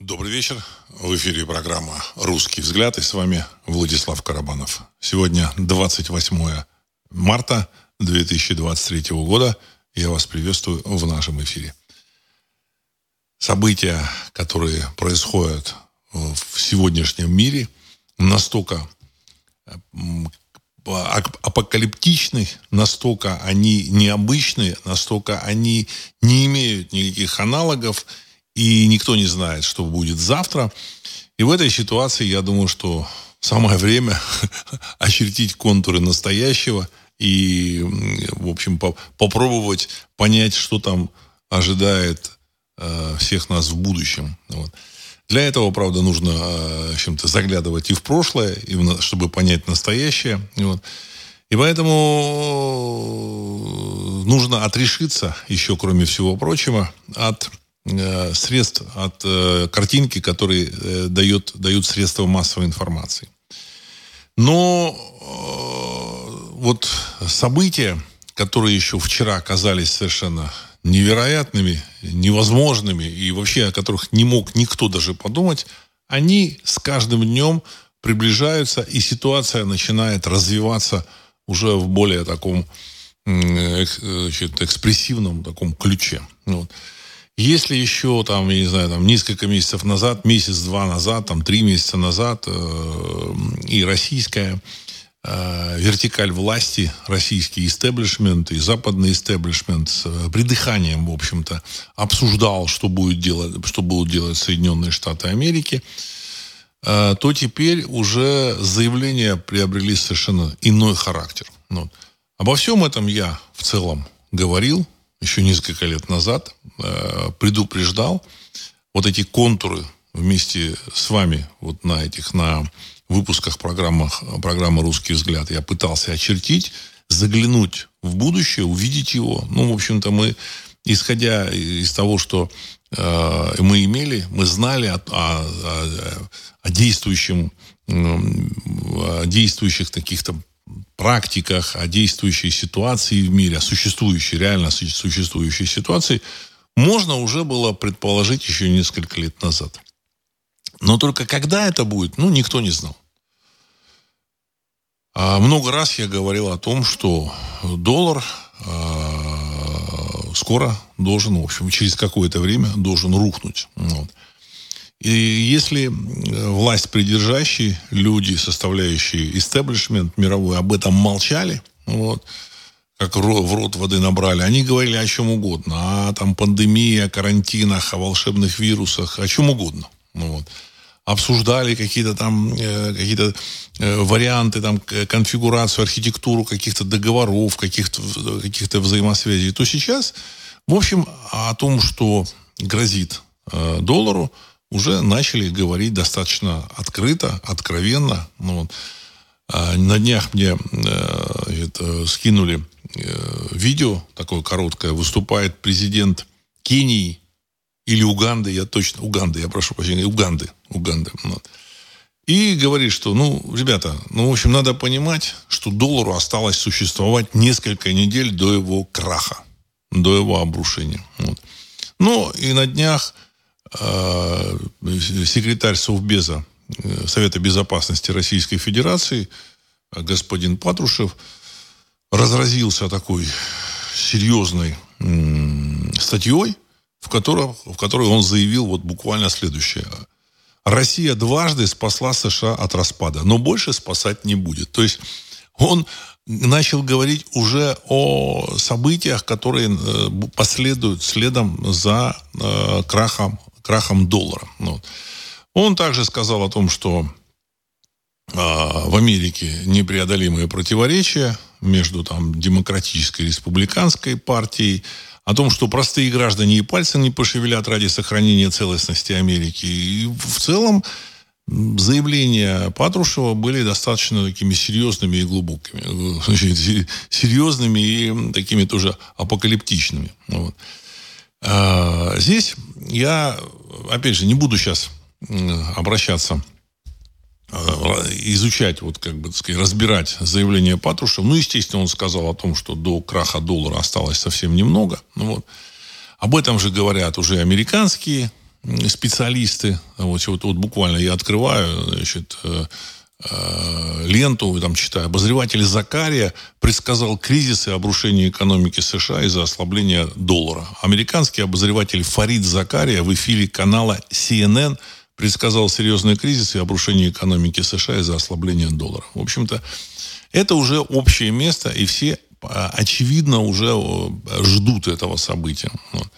Добрый вечер. В эфире программа «Русский взгляд» и с вами Владислав Карабанов. Сегодня 28 марта 2023 года. Я вас приветствую в нашем эфире. События, которые происходят в сегодняшнем мире, настолько апокалиптичны, настолько они необычны, настолько они не имеют никаких аналогов – и никто не знает, что будет завтра. И в этой ситуации, я думаю, что самое время очертить контуры настоящего и, в общем, по попробовать понять, что там ожидает э, всех нас в будущем. Вот. Для этого, правда, нужно э, чем-то заглядывать и в прошлое, и в, чтобы понять настоящее. Вот. И поэтому нужно отрешиться, еще кроме всего прочего, от Э, средств от э, картинки, которые э, дает, дают средства массовой информации. Но э, вот события, которые еще вчера оказались совершенно невероятными, невозможными и вообще о которых не мог никто даже подумать, они с каждым днем приближаются, и ситуация начинает развиваться уже в более таком э, значит, экспрессивном таком ключе. Вот. Если еще, там, я не знаю, там, несколько месяцев назад, месяц-два назад, там, три месяца назад, э, и российская э, вертикаль власти, российский истеблишмент и западный истеблишмент с э, придыханием, в общем-то, обсуждал, что, будет делать, что будут делать Соединенные Штаты Америки, э, то теперь уже заявления приобрели совершенно иной характер. Вот. Обо всем этом я в целом говорил, еще несколько лет назад э, предупреждал вот эти контуры вместе с вами вот на этих на выпусках программах, программы «Русский взгляд» я пытался очертить, заглянуть в будущее, увидеть его. Ну, в общем-то, мы, исходя из того, что э, мы имели, мы знали о, о, о, действующем, о действующих таких-то практиках, о действующей ситуации в мире, о существующей, реально существующей ситуации, можно уже было предположить еще несколько лет назад. Но только когда это будет, ну, никто не знал. А много раз я говорил о том, что доллар а, скоро должен, в общем, через какое-то время должен рухнуть. Вот. И если власть придержащие, люди, составляющие истеблишмент мировой, об этом молчали, вот, как в рот воды набрали, они говорили о чем угодно. О там, пандемии, о карантинах, о волшебных вирусах, о чем угодно. Ну вот. Обсуждали какие-то там э, какие-то э, варианты, там, конфигурацию, архитектуру каких-то договоров, каких-то каких взаимосвязей. То сейчас, в общем, о том, что грозит э, доллару, уже начали говорить достаточно открыто, откровенно. Ну, вот. А на днях мне это, скинули э, видео, такое короткое, выступает президент Кении или Уганды, я точно, Уганды, я прошу прощения, Уганды, Уганды. Вот. И говорит, что, ну, ребята, ну, в общем, надо понимать, что доллару осталось существовать несколько недель до его краха, до его обрушения. Вот. Ну, и на днях Э, секретарь Совбеза Совета Безопасности Российской Федерации господин Патрушев разразился такой серьезной статьей, в которой, в которой он заявил вот буквально следующее. Россия дважды спасла США от распада, но больше спасать не будет. То есть он начал говорить уже о событиях, которые э, последуют следом за крахом крахом доллара. Ну, он также сказал о том, что а, в Америке непреодолимые противоречия между там, демократической и республиканской партией, о том, что простые граждане и пальцы не пошевелят ради сохранения целостности Америки. И в целом заявления Патрушева были достаточно такими серьезными и глубокими. Серьезными и такими тоже апокалиптичными. Вот. А, здесь я, опять же, не буду сейчас обращаться а, изучать, вот как бы, сказать, разбирать заявление Патрушева. Ну, естественно, он сказал о том, что до краха доллара осталось совсем немного. Ну, вот. Об этом же говорят уже американские специалисты, вот, вот, вот буквально я открываю, значит, э, э, ленту, там читаю, обозреватель Закария предсказал кризис и обрушение экономики США из-за ослабления доллара. Американский обозреватель Фарид Закария в эфире канала CNN предсказал серьезный кризис и обрушение экономики США из-за ослабления доллара. В общем-то, это уже общее место, и все, а, очевидно, уже ждут этого события. Вот.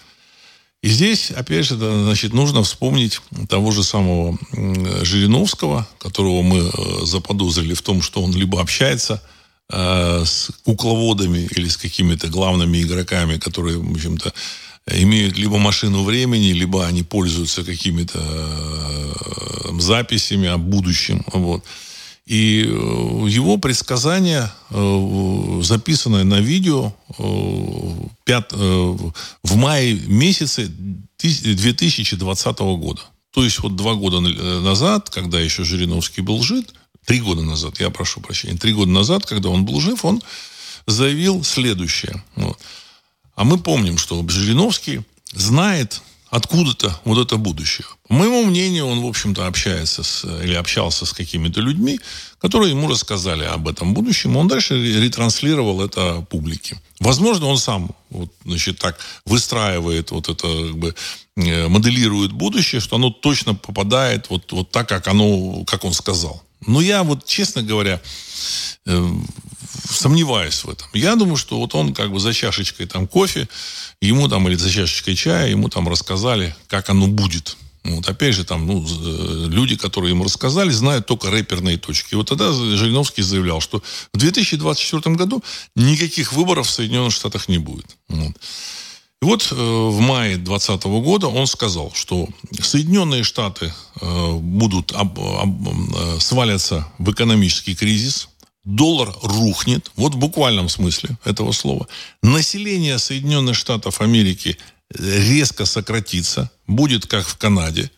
И здесь, опять же, значит, нужно вспомнить того же самого Жириновского, которого мы э, заподозрили в том, что он либо общается э, с кукловодами или с какими-то главными игроками, которые, в общем-то, имеют либо машину времени, либо они пользуются какими-то э, записями о будущем. Вот. И э, его предсказание, э, записанное на видео 5, в мае месяце 2020 года. То есть вот два года назад, когда еще Жириновский был жив, три года назад, я прошу прощения, три года назад, когда он был жив, он заявил следующее. Вот. А мы помним, что Жириновский знает откуда-то вот это будущее. По моему мнению, он, в общем-то, общается с, или общался с какими-то людьми, которые ему рассказали об этом будущем. Он дальше ретранслировал это публике. Возможно, он сам вот, значит, так выстраивает вот это, как бы, э, моделирует будущее, что оно точно попадает вот, вот так, как, оно, как он сказал. Но я вот, честно говоря, э, сомневаюсь в этом. Я думаю, что вот он как бы за чашечкой там кофе, ему там или за чашечкой чая, ему там рассказали, как оно будет. Вот опять же, там, ну, э, люди, которые ему рассказали, знают только рэперные точки. И вот тогда Жириновский заявлял, что в 2024 году никаких выборов в Соединенных Штатах не будет. Вот. И вот э, в мае 2020 года он сказал, что Соединенные Штаты э, будут об, об, э, свалятся в экономический кризис, доллар рухнет, вот в буквальном смысле этого слова. Население Соединенных Штатов Америки резко сократится, будет как в Канаде.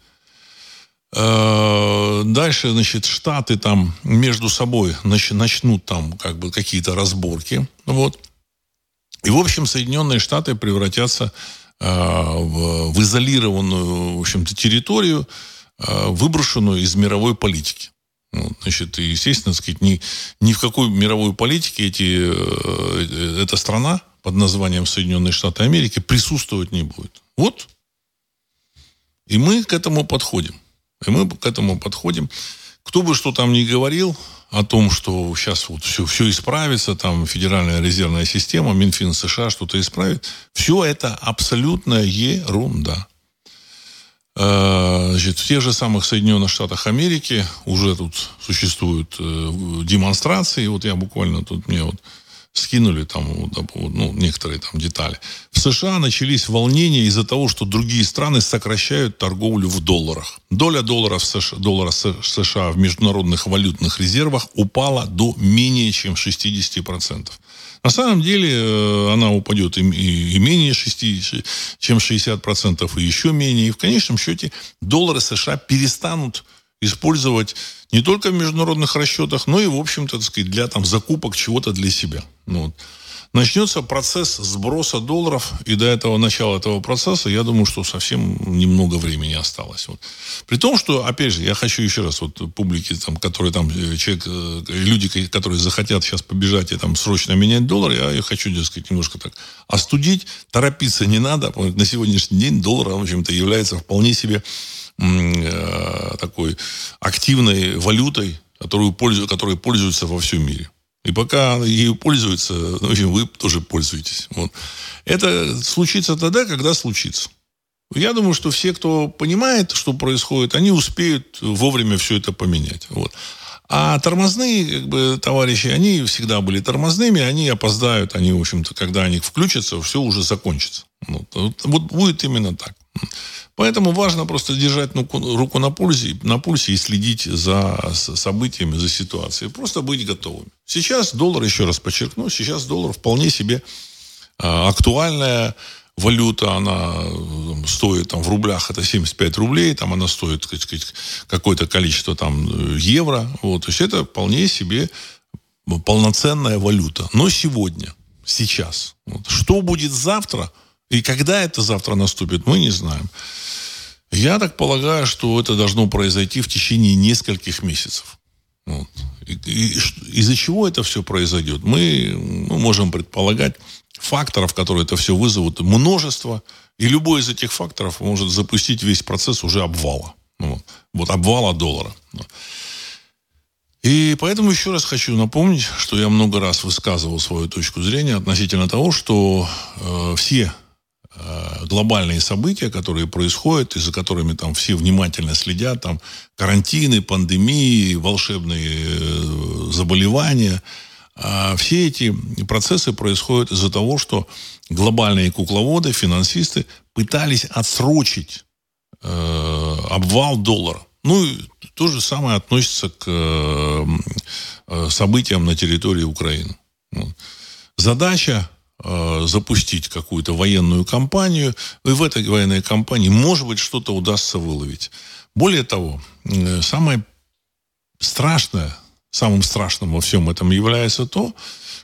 Э, дальше, значит, штаты там между собой начнут там как бы какие-то разборки. Вот. И, в общем, Соединенные Штаты превратятся э, в, изолированную, в общем-то, территорию, э, выброшенную из мировой политики. Ну, значит, и, естественно, сказать, ни, ни в какой мировой политике эти, э, эта страна под названием Соединенные Штаты Америки присутствовать не будет. Вот. И мы к этому подходим. И мы к этому подходим. Кто бы что там ни говорил о том, что сейчас вот все, все исправится, там Федеральная резервная система, Минфин США что-то исправит, все это абсолютная ерунда. Э, значит, в тех же самых Соединенных Штатах Америки уже тут существуют э, демонстрации. Вот я буквально тут мне вот скинули там ну, некоторые там детали. В США начались волнения из-за того, что другие страны сокращают торговлю в долларах. Доля долларов США, доллара США в международных валютных резервах упала до менее чем 60%. На самом деле э, она упадет и, и, и менее 6, чем 60%, и еще менее. И в конечном счете доллары США перестанут использовать не только в международных расчетах, но и, в общем-то, сказать, для там, закупок чего-то для себя. Ну, вот. Начнется процесс сброса долларов, и до этого начала этого процесса, я думаю, что совсем немного времени осталось. Вот. При том, что, опять же, я хочу еще раз, вот публике, там, которые там, э, человек, э, люди, которые захотят сейчас побежать и там срочно менять доллар, я, я хочу, так сказать, немножко так остудить, торопиться не надо. На сегодняшний день доллар, в общем-то, является вполне себе э, такой активной валютой, которую пользуют, которой пользуются во всем мире. И пока ею пользуются, в общем, вы тоже пользуетесь. Вот. Это случится тогда, когда случится. Я думаю, что все, кто понимает, что происходит, они успеют вовремя все это поменять. Вот. А тормозные как бы, товарищи, они всегда были тормозными, они опоздают, они, в общем-то, когда они включатся, все уже закончится. Вот, вот будет именно так. Поэтому важно просто держать руку на пульсе, на пульсе и следить за событиями, за ситуацией. Просто быть готовыми. Сейчас доллар, еще раз подчеркну, сейчас доллар вполне себе а, актуальная валюта, она стоит там в рублях, это 75 рублей, там она стоит какое-то количество там евро. Вот. То есть это вполне себе полноценная валюта. Но сегодня, сейчас. Вот. Что будет завтра и когда это завтра наступит, мы не знаем. Я так полагаю, что это должно произойти в течение нескольких месяцев. Вот. из-за чего это все произойдет? Мы, мы можем предполагать факторов, которые это все вызовут, множество. И любой из этих факторов может запустить весь процесс уже обвала. Вот, вот обвала доллара. И поэтому еще раз хочу напомнить, что я много раз высказывал свою точку зрения относительно того, что э, все глобальные события, которые происходят, и за которыми там все внимательно следят, там карантины, пандемии, волшебные э, заболевания, э, все эти процессы происходят из-за того, что глобальные кукловоды, финансисты пытались отсрочить э, обвал доллара. Ну, то же самое относится к э, э, событиям на территории Украины. Задача э, запустить какую-то военную кампанию, и в этой военной кампании, может быть, что-то удастся выловить. Более того, самое страшное, самым страшным во всем этом является то,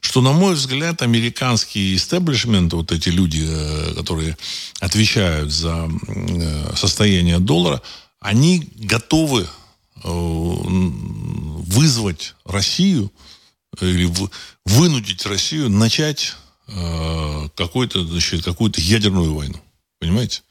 что, на мой взгляд, американский истеблишмент, вот эти люди, которые отвечают за состояние доллара, они готовы э, вызвать Россию или вынудить Россию начать э, какую-то, значит, какую-то ядерную войну. Понимаете?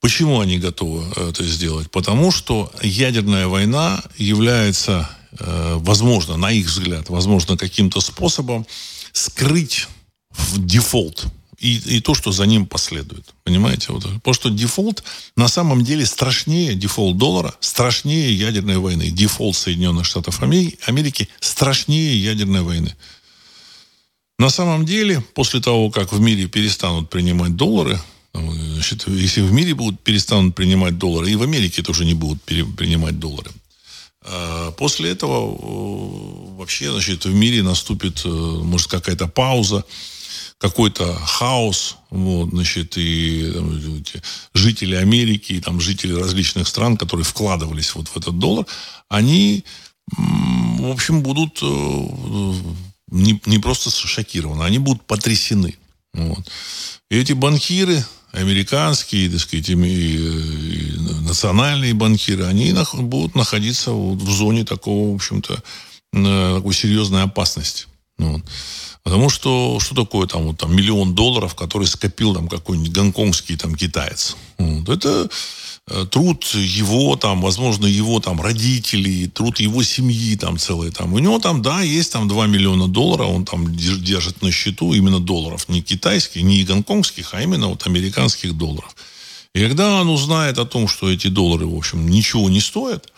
Почему они готовы это сделать? Потому что ядерная война является, э, возможно, на их взгляд, возможно, каким-то способом скрыть в дефолт и, и то, что за ним последует. Понимаете? Вот. Потому что дефолт на самом деле страшнее дефолт доллара, страшнее ядерной войны. Дефолт Соединенных Штатов Америки страшнее ядерной войны. На самом деле, после того, как в мире перестанут принимать доллары, значит, если в мире будут перестанут принимать доллары, и в Америке тоже не будут принимать доллары, а После этого вообще значит, в мире наступит, э, может, какая-то пауза, какой-то хаос, вот, значит, и там, жители Америки, и там жители различных стран, которые вкладывались вот в этот доллар, они, в общем, будут э, не, не просто шокированы, они будут потрясены. Вот. И эти банкиры, американские, так сказать, и, и национальные банкиры, они будут находиться вот в зоне такого, в общем-то, э, такой серьезной опасности. Вот. Потому что что такое там, вот, там миллион долларов, который скопил там какой-нибудь гонконгский там китаец? Вот. Это труд его там, возможно, его там родителей, труд его семьи там целый там. У него там, да, есть там 2 миллиона долларов, он там держит на счету именно долларов, не китайских, не гонконгских, а именно вот американских долларов. И когда он узнает о том, что эти доллары, в общем, ничего не стоят,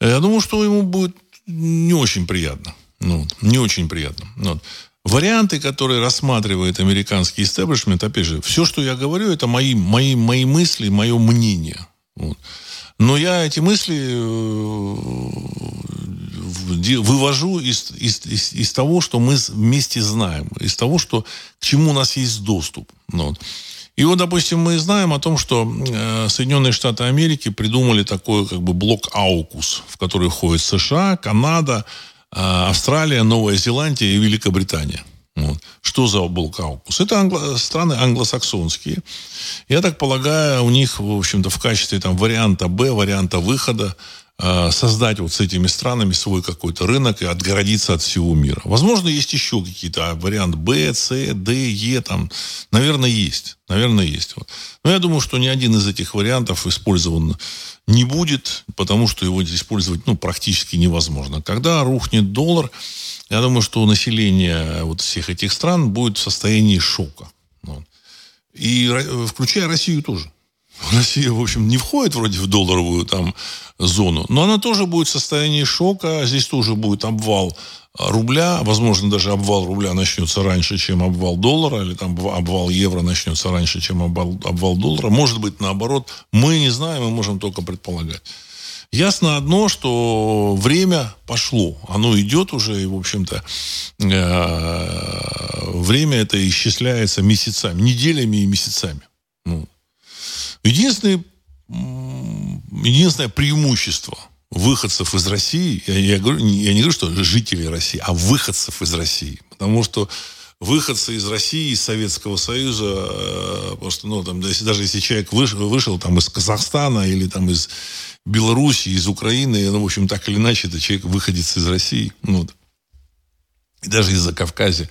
я думаю, что ему будет не очень приятно. Ну, не очень приятно. Вот. Варианты, которые рассматривает американский истеблишмент, опять же, все, что я говорю, это мои, мои, мои мысли, мое мнение. Вот. Но я эти мысли э, вывожу из, из, из, из того, что мы вместе знаем, из того, что, к чему у нас есть доступ. Вот. И вот, допустим, мы знаем о том, что э, Соединенные Штаты Америки придумали такой как бы блок АУКУС, в который входит США, Канада, Австралия, Новая Зеландия и Великобритания. Вот. Что за Балкаукус? Это англо- страны англосаксонские. Я так полагаю, у них, в общем-то, в качестве там, варианта Б, варианта выхода создать вот с этими странами свой какой-то рынок и отгородиться от всего мира. Возможно, есть еще какие-то а, варианты Б, С, Д, Е, там, наверное, есть. Наверное, есть. Вот. Но я думаю, что ни один из этих вариантов использован не будет, потому что его использовать ну, практически невозможно. Когда рухнет доллар, я думаю, что население вот всех этих стран будет в состоянии шока. Вот. И включая Россию тоже. Россия, в общем, не входит вроде в долларовую там зону, но она тоже будет в состоянии шока, здесь тоже будет обвал рубля, возможно, даже обвал рубля начнется раньше, чем обвал доллара, или там обвал евро начнется раньше, чем обвал, обвал доллара. Может быть, наоборот. Мы не знаем, мы можем только предполагать. Ясно одно, что время пошло. Оно идет уже, и, в общем-то, э, время это исчисляется месяцами, неделями и месяцами. Ну. Единственное, единственное преимущество – выходцев из России, я, я, говорю, я не говорю, что жителей России, а выходцев из России. Потому что выходцы из России, из Советского Союза, э, потому что, ну, там, даже если человек вышел, вышел там из Казахстана или там из Беларуси, из Украины, ну, в общем, так или иначе, это человек выходец из России, ну, вот. и даже из-за Кавказа.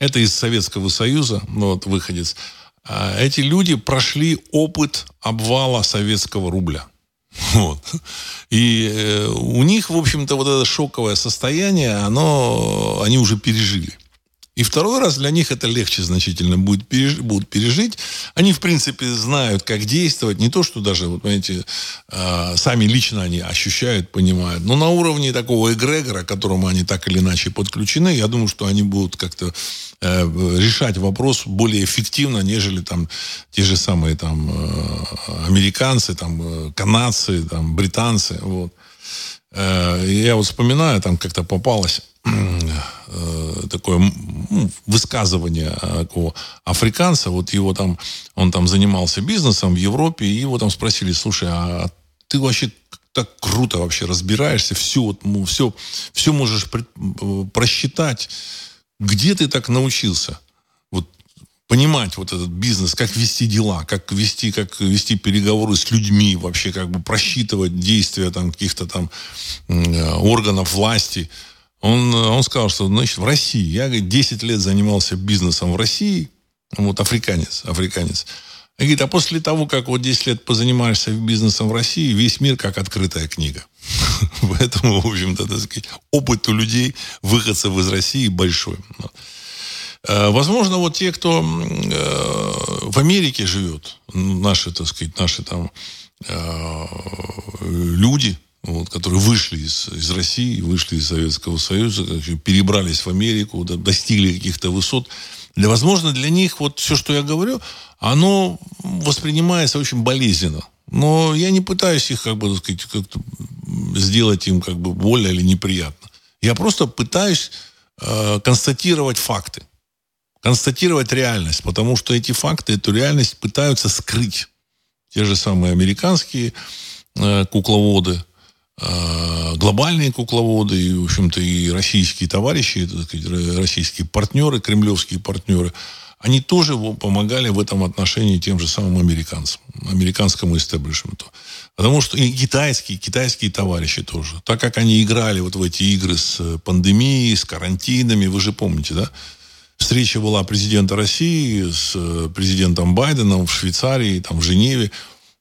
Это из Советского Союза, ну, вот, выходец. А эти люди прошли опыт обвала советского рубля. Вот. И э, у них, в общем-то, вот это шоковое состояние, оно, они уже пережили. И второй раз для них это легче значительно будет переж... будут пережить. Они, в принципе, знают, как действовать. Не то, что даже, вот, понимаете, э, сами лично они ощущают, понимают. Но на уровне такого эгрегора, к которому они так или иначе подключены, я думаю, что они будут как-то э, решать вопрос более эффективно, нежели там те же самые там э, американцы, там э, канадцы, там британцы. Вот. Э, я вот вспоминаю, там как-то попалось Э, такое ну, высказывание такого африканца, вот его там, он там занимался бизнесом в Европе, и его там спросили, слушай, а ты вообще так круто вообще разбираешься, все, вот, все, все можешь пред, э, просчитать. Где ты так научился? Вот понимать вот этот бизнес, как вести дела, как вести, как вести переговоры с людьми, вообще как бы просчитывать действия там каких-то там э, органов власти. Он, он сказал, что значит, в России, я говорит, 10 лет занимался бизнесом в России, вот африканец, африканец. И говорит, а после того, как вот 10 лет позанимаешься бизнесом в России, весь мир как открытая книга. Поэтому, в общем-то, так сказать, опыт у людей, выходцев из России, большой. Э, возможно, вот те, кто э, в Америке живет, наши, так сказать, наши там э, люди, вот, которые вышли из, из России, вышли из Советского Союза, перебрались в Америку, достигли каких-то высот. Для, возможно, для них вот все, что я говорю, оно воспринимается очень болезненно. Но я не пытаюсь их, как бы, так сказать, как-то сделать им как бы больно или неприятно. Я просто пытаюсь э, констатировать факты. Констатировать реальность. Потому что эти факты, эту реальность пытаются скрыть. Те же самые американские э, кукловоды – глобальные кукловоды, и, в общем-то, и российские товарищи, сказать, российские партнеры, кремлевские партнеры, они тоже помогали в этом отношении тем же самым американцам, американскому истеблишменту. Потому что и китайские, китайские товарищи тоже. Так как они играли вот в эти игры с пандемией, с карантинами, вы же помните, да? Встреча была президента России с э, президентом Байденом в Швейцарии, там в Женеве.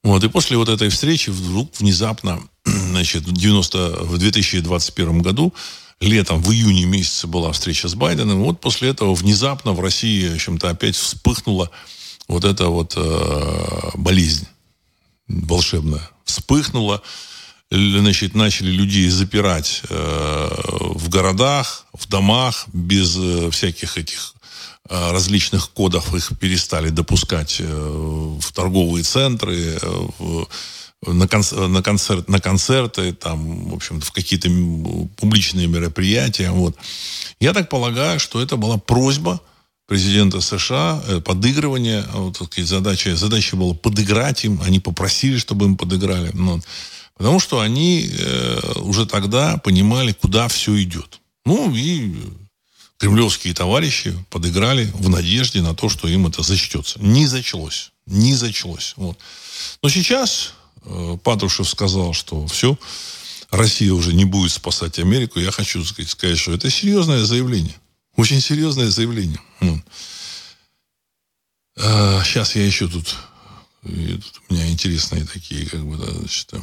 Вот, и после вот этой встречи вдруг внезапно значит, в, 90, в 2021 году, летом, в июне месяце была встреча с Байденом. Вот после этого внезапно в России, в общем-то, опять вспыхнула вот эта вот э, болезнь волшебная. Вспыхнула, значит, начали людей запирать э, в городах, в домах, без э, всяких этих различных кодов их перестали допускать э, в торговые центры, э, в на, концерт, на, концерт, на концерты, там, в общем-то, в какие-то публичные мероприятия. Вот. Я так полагаю, что это была просьба президента США, э, подыгрывание, вот, сказать, задача, задача была подыграть им, они попросили, чтобы им подыграли. Ну, потому что они э, уже тогда понимали, куда все идет. Ну, и кремлевские товарищи подыграли в надежде на то, что им это зачтется. Не зачлось. Не зачлось. Вот. Но сейчас Э, Патрушев сказал, что все, Россия уже не будет спасать Америку, я хочу сказать, сказать что это серьезное заявление. Очень серьезное заявление. Ну. А, сейчас я еще тут, тут у меня интересные такие, как бы, да, значит, а,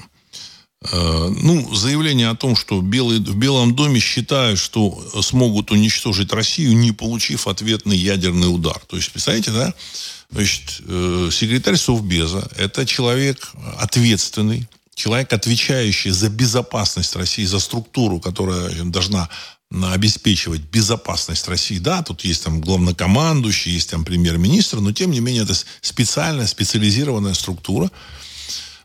ну, заявление о том, что в Белом доме считают, что смогут уничтожить Россию, не получив ответный ядерный удар. То есть, представляете, да? Значит, э, секретарь Совбеза – это человек ответственный, человек, отвечающий за безопасность России, за структуру, которая должна обеспечивать безопасность России. Да, тут есть там главнокомандующий, есть там премьер-министр, но тем не менее это специальная, специализированная структура,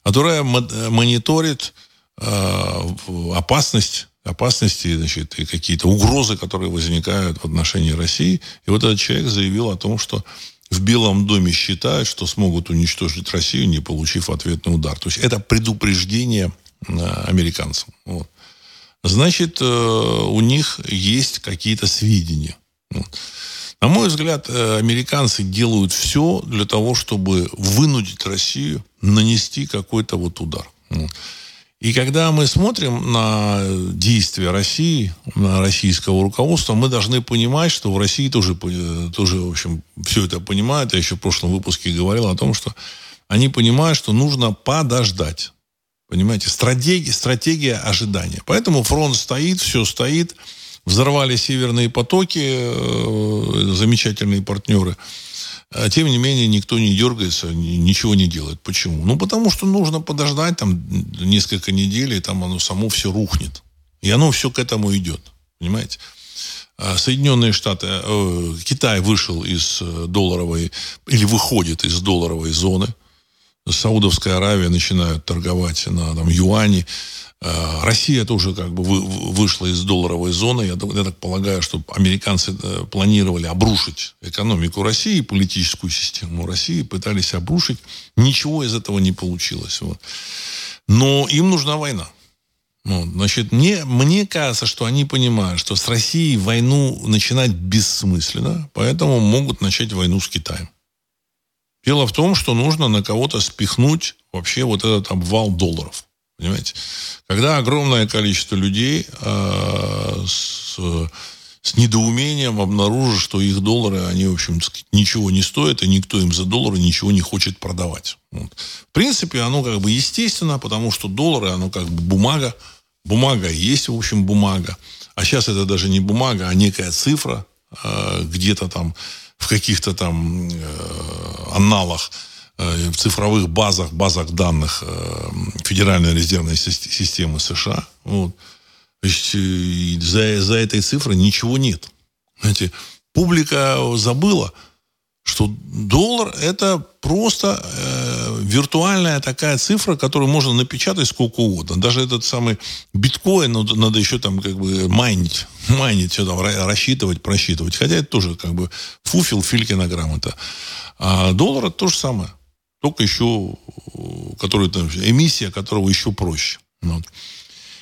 которая мониторит э, опасность опасности, значит, и какие-то угрозы, которые возникают в отношении России. И вот этот человек заявил о том, что в Белом доме считают, что смогут уничтожить Россию, не получив ответный удар. То есть это предупреждение э, американцам. Вот. Значит, э, у них есть какие-то сведения. Вот. На мой взгляд, э, американцы делают все для того, чтобы вынудить Россию нанести какой-то вот удар. И когда мы смотрим на действия России, на российского руководства, мы должны понимать, что в России тоже, тоже в общем, все это понимают. Я еще в прошлом выпуске говорил о том, что они понимают, что нужно подождать. Понимаете, стратегия, стратегия ожидания. Поэтому фронт стоит, все стоит. Взорвали северные потоки, э, замечательные партнеры. А, тем не менее, никто не дергается, ничего не делает. Почему? Ну, потому что нужно подождать там несколько недель, и там оно само все рухнет. И оно все к этому идет. Понимаете? А, Соединенные Штаты, э, Китай вышел из э, долларовой, или выходит из долларовой зоны. Саудовская Аравия начинают торговать на там, юане. Э, Россия тоже как бы вышла из долларовой зоны. Я, я так полагаю, что американцы э, планировали обрушить экономику России, политическую систему России, пытались обрушить. Ничего из этого не получилось. Вот. Но им нужна война. Вот, значит, мне, мне кажется, что они понимают, что с Россией войну начинать бессмысленно, поэтому могут начать войну с Китаем. Дело в том, что нужно на кого-то спихнуть вообще вот этот обвал долларов. Понимаете? Когда огромное количество людей э, с, с недоумением обнаружат, что их доллары, они, в общем, ничего не стоят, и никто им за доллары ничего не хочет продавать. Вот. В принципе, оно как бы естественно, потому что доллары, оно как бы бумага. Бумага есть, в общем, бумага. А сейчас это даже не бумага, а некая цифра, э, где-то там в каких-то там э, аналах Э, в цифровых базах, базах данных э, Федеральной резервной системы США. Вот. То есть за, за этой цифрой ничего нет. Знаете, публика забыла, что доллар это просто э, виртуальная такая цифра, которую можно напечатать сколько угодно. Даже этот самый биткоин ну, надо еще там как бы майнить, майнить, все там рассчитывать, просчитывать. Хотя это тоже как бы фуфел, филькина грамота. А доллар это то же самое только еще, который, там, эмиссия которого еще проще. Вот.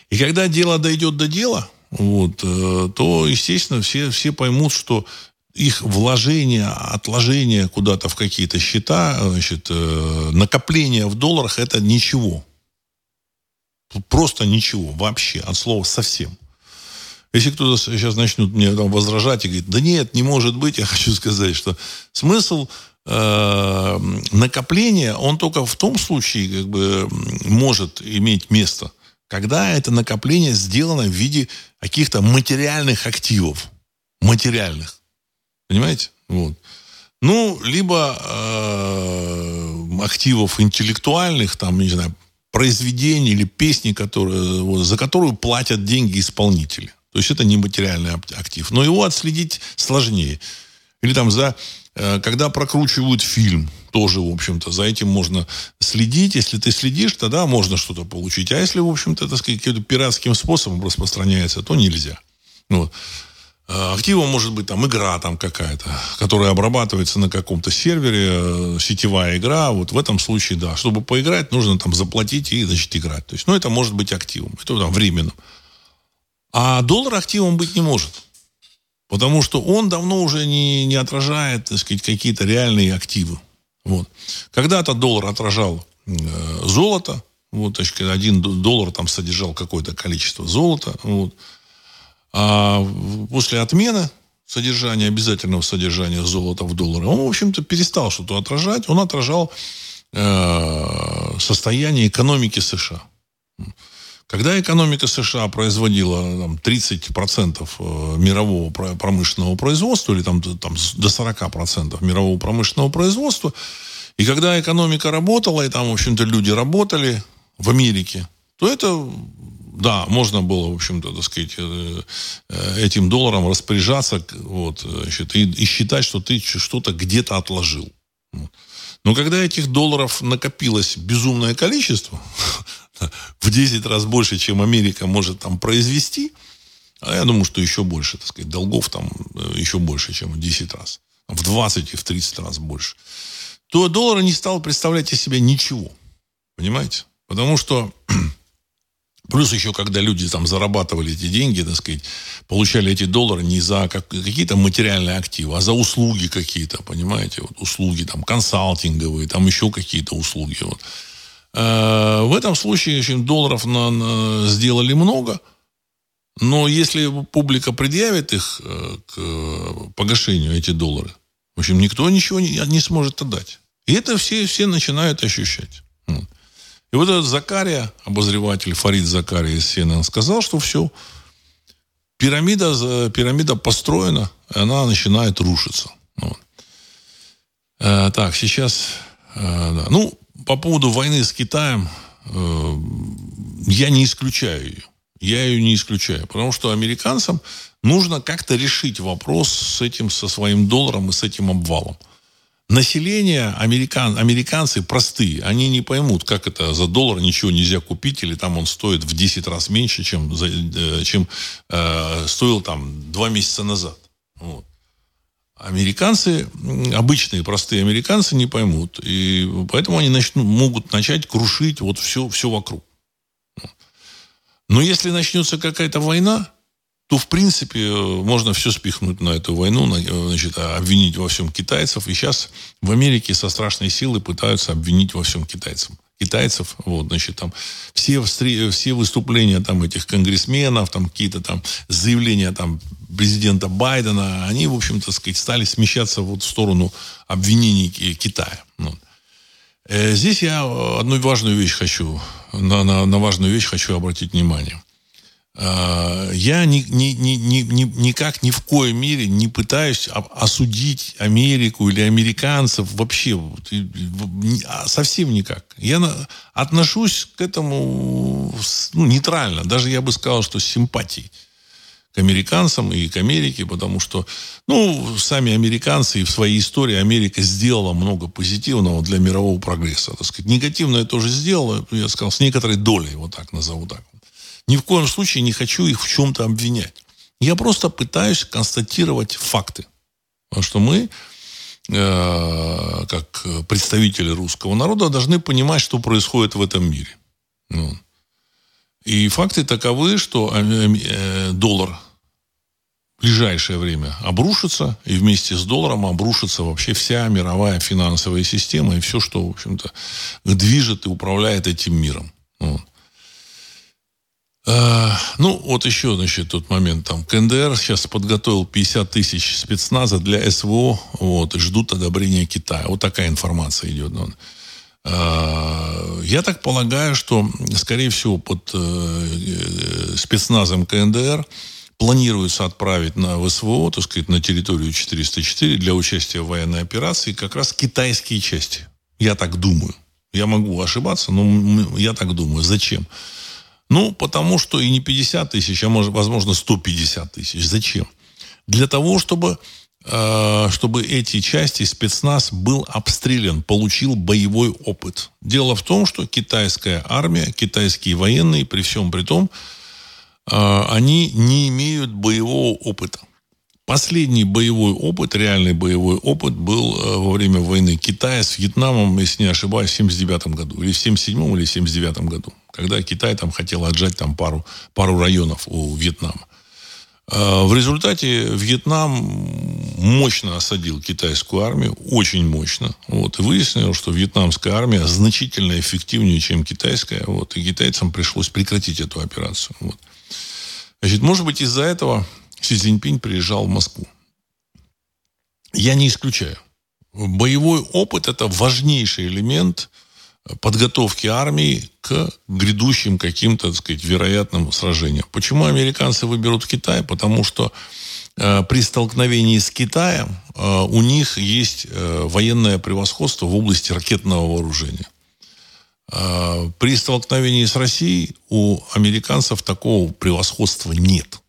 И когда дело дойдет до дела, вот, э, то, естественно, все, все поймут, что их вложение, отложение куда-то в какие-то счета, значит, э, накопление в долларах – это ничего. Просто ничего, вообще, от слова совсем. Если кто-то сейчас начнет мне там возражать и говорит, да нет, не может быть, я хочу сказать, что смысл э, накопления, он только в том случае как бы может иметь место, когда это накопление сделано в виде каких-то материальных активов. Материальных. Понимаете? Вот. Ну, либо э, активов интеллектуальных, там, не знаю, произведений или песни, которые, вот, за которую платят деньги исполнители. То есть это не материальный актив. Но его отследить сложнее. Или там за Э, когда прокручивают фильм, тоже, в общем-то, за этим можно следить. Если ты следишь, тогда можно что-то получить. А если, в общем-то, так сказать, каким-то пиратским способом распространяется, то нельзя. Вот. Э, активом может быть там игра там какая-то, которая обрабатывается на каком-то сервере, э, сетевая игра. Вот в этом случае, да, чтобы поиграть, нужно там заплатить и, значит, играть. То есть, ну, это может быть активом. Это там временным. А доллар активом быть не может. Потому что он давно уже не, не отражает, так сказать, какие-то реальные активы. Вот. Когда-то доллар отражал э, золото, вот, значит, один доллар там содержал какое-то количество золота. Вот. А после отмены содержания, обязательного содержания золота в долларе, он, в общем-то, перестал что-то отражать. Он отражал э, состояние экономики США. Когда экономика США производила там, 30% э, мирового промышленного производства, или там, там, до 40% мирового промышленного производства, и когда экономика работала, и там, в общем-то, люди работали в Америке, то это, да, можно было, в общем-то, так сказать, э, э, этим долларом распоряжаться вот, значит, и, и считать, что ты что-то где-то отложил. Но когда этих долларов накопилось безумное количество, в 10 раз больше, чем Америка может там произвести, а я думаю, что еще больше, так сказать, долгов там э, еще больше, чем в 10 раз. В 20 и в 30 раз больше. То доллар не стал представлять из себя ничего. Понимаете? Потому что Плюс еще, когда люди там зарабатывали эти деньги, так сказать, получали эти доллары не за как, какие-то материальные активы, а за услуги какие-то, понимаете, вот услуги там консалтинговые, там еще какие-то услуги. Вот. Э, в этом случае, в общем, долларов на, на, сделали много, но если публика предъявит их э, к погашению, эти доллары, в общем, никто ничего не, не сможет отдать. И это все, все начинают ощущать. И вот этот Закария, обозреватель Фарид Закария из CNN, сказал, что все, пирамида, пирамида построена, и она начинает рушиться. Вот. Э, так, сейчас... Э, да. Ну, по поводу войны с Китаем, э, я не исключаю ее. Я ее не исключаю. Потому что американцам нужно как-то решить вопрос с этим, со своим долларом и с этим обвалом. Население, американ, американцы простые, они не поймут, как это за доллар ничего нельзя купить, или там он стоит в 10 раз меньше, чем, э, чем э, стоил там два месяца назад. Вот. Американцы, обычные простые американцы не поймут. И поэтому они начнут, могут начать крушить вот все, все вокруг. Но если начнется какая-то война, то, в принципе, можно все спихнуть на эту войну, значит, обвинить во всем китайцев. И сейчас в Америке со страшной силой пытаются обвинить во всем китайцев. Китайцев, вот, значит, там все, все выступления там этих конгрессменов, там какие-то там заявления там президента Байдена, они, в общем-то, сказать, стали смещаться вот в сторону обвинений Китая. Ну. Здесь я одну важную вещь хочу, на, на, на важную вещь хочу обратить внимание – Э, я ни, ни, ни, ни, ни, никак ни в коем мере не пытаюсь осудить Америку или американцев вообще. А, совсем никак. Я отношусь к этому ну, нейтрально. Даже я бы сказал, что с симпатией к американцам и к Америке, потому что, ну, сами американцы и в своей истории Америка сделала много позитивного для мирового прогресса. Так сказать, негативное тоже сделала, я сказал, с некоторой долей, вот так назову так. Ни в коем случае не хочу их в чем-то обвинять. Я просто пытаюсь констатировать факты. Потому что мы, э, как представители русского народа, должны понимать, что происходит в этом мире. Ну. И факты таковы, что э, э, доллар в ближайшее время обрушится, и вместе с долларом обрушится вообще вся мировая финансовая система и все, что, в общем-то, движет и управляет этим миром. Вот. А, ну, вот еще, значит, тот момент. Там КНДР сейчас подготовил 50 тысяч спецназа для СВО, вот, и ждут одобрения Китая. Вот такая информация идет. А, я так полагаю, что, скорее всего, под э, э, спецназом КНДР планируется отправить на ВСВО, так сказать, на территорию 404 для участия в военной операции как раз китайские части. Я так думаю. Я могу ошибаться, но я так думаю. Зачем? Ну, потому что и не 50 тысяч, а может, возможно 150 тысяч. Зачем? Для того, чтобы, э, чтобы эти части спецназ был обстрелян, получил боевой опыт. Дело в том, что китайская армия, китайские военные, при всем при том, э, они не имеют боевого опыта. Последний боевой опыт, реальный боевой опыт был э, во время войны Китая с Вьетнамом, если не ошибаюсь, в 79 году. Или в 77 или 79 году. Когда Китай там хотел отжать там пару, пару районов у Вьетнама. Э, в результате Вьетнам мощно осадил китайскую армию, очень мощно. Вот, и выяснилось, что вьетнамская армия значительно эффективнее, чем китайская. Вот, и китайцам пришлось прекратить эту операцию. Вот. Значит, может быть, из-за этого Си Цзиньпинь приезжал в Москву. Я не исключаю. Боевой опыт – это важнейший элемент подготовки армии к грядущим каким-то, так сказать, вероятным сражениям. Почему американцы выберут Китай? Потому что э, при столкновении с Китаем э, у них есть э, военное превосходство в области ракетного вооружения. Э, при столкновении с Россией у американцев такого превосходства нет.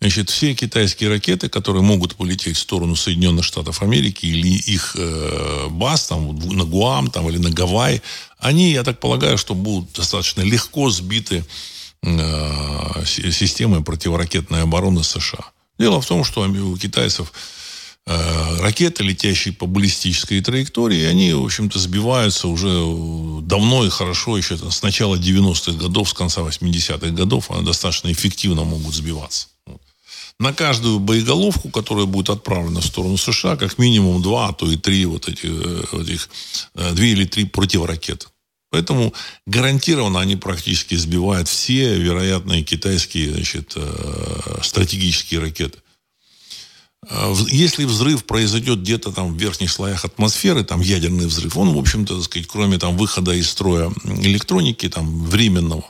Значит, все китайские ракеты, которые могут полететь в сторону Соединенных Штатов Америки или их э, баз там, на Гуам там, или на Гавайи, они, я так полагаю, что будут достаточно легко сбиты э, системой противоракетной обороны США. Дело в том, что у китайцев э, ракеты, летящие по баллистической траектории, они, в общем-то, сбиваются уже давно и хорошо, еще с начала 90-х годов, с конца 80-х годов, они достаточно эффективно могут сбиваться. На каждую боеголовку, которая будет отправлена в сторону США, как минимум два, а то и три вот этих, э, этих э, две или три противоракеты. Поэтому гарантированно они практически сбивают все вероятные китайские значит, э, стратегические ракеты. Если взрыв произойдет где-то там в верхних слоях атмосферы, там ядерный взрыв, он, в общем-то, сказать, кроме там выхода из строя электроники, там временного,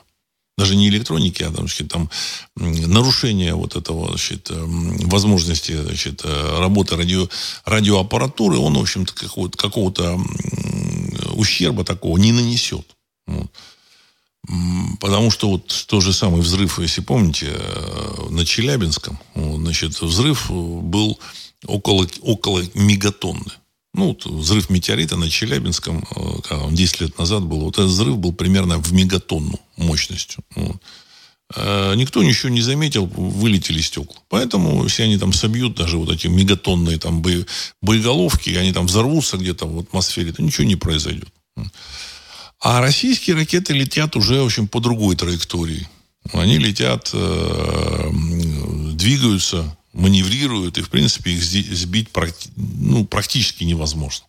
даже не электроники, а там, значит, там нарушение вот этого значит, возможности значит, работы радио, радиоаппаратуры, он, в общем-то, какого-то, какого-то ущерба такого не нанесет. Вот. Потому что вот тот же самый взрыв, если помните, э, на Челябинском, значит, взрыв был около, около мегатонны. Ну, взрыв метеорита на Челябинском, э, когда он 10 лет назад был, вот этот взрыв был примерно в мегатонну мощностью. Э, никто ничего не заметил, вылетели стекла. Поэтому, если они там собьют даже вот эти мегатонные там бо... боеголовки, они там взорвутся где-то в атмосфере, то ничего не произойдет. А российские ракеты летят уже, в общем, по другой траектории. Они летят, э, двигаются, маневрируют, и, в принципе, их сбить ну, практически невозможно.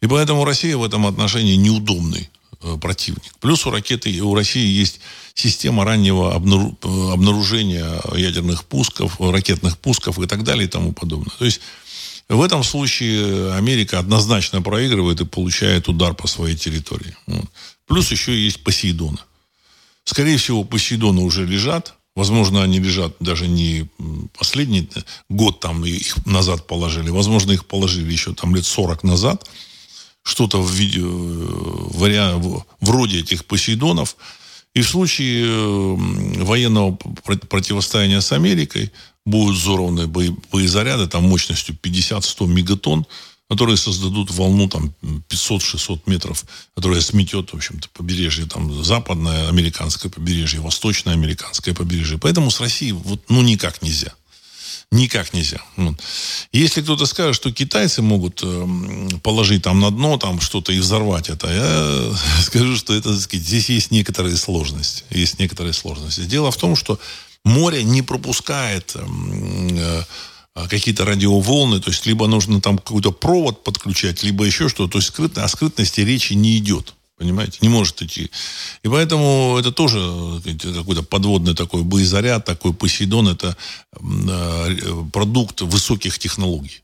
И поэтому Россия в этом отношении неудобный э, противник. Плюс у ракеты, у России есть система раннего обнаружения ядерных пусков, ракетных пусков и так далее и тому подобное. То есть в этом случае Америка однозначно проигрывает и получает удар по своей территории. Плюс еще есть Посейдоны. Скорее всего, Посейдоны уже лежат. Возможно, они лежат даже не последний год там их назад положили. Возможно, их положили еще там лет 40 назад. Что-то в виде, вариант, вроде этих Посейдонов – и в случае э, военного противостояния с Америкой будут взорваны боезаряды там мощностью 50-100 мегатонн, которые создадут волну там 500-600 метров, которая сметет, в общем-то, побережье, там, западное американское побережье, восточное американское побережье. Поэтому с Россией вот, ну, никак нельзя. Никак нельзя. Если кто-то скажет, что китайцы могут эм, положить там на дно там что-то и взорвать это, я скажу, что это, сказать, здесь есть некоторые сложности. Есть некоторые сложности. Дело в том, что море не пропускает эм, э, какие-то радиоволны, то есть либо нужно там какой-то провод подключать, либо еще что-то. То есть скрытно, о скрытности речи не идет. Понимаете? Не может идти. И поэтому это тоже какой-то подводный такой боезаряд, такой Посейдон. Это э, продукт высоких технологий.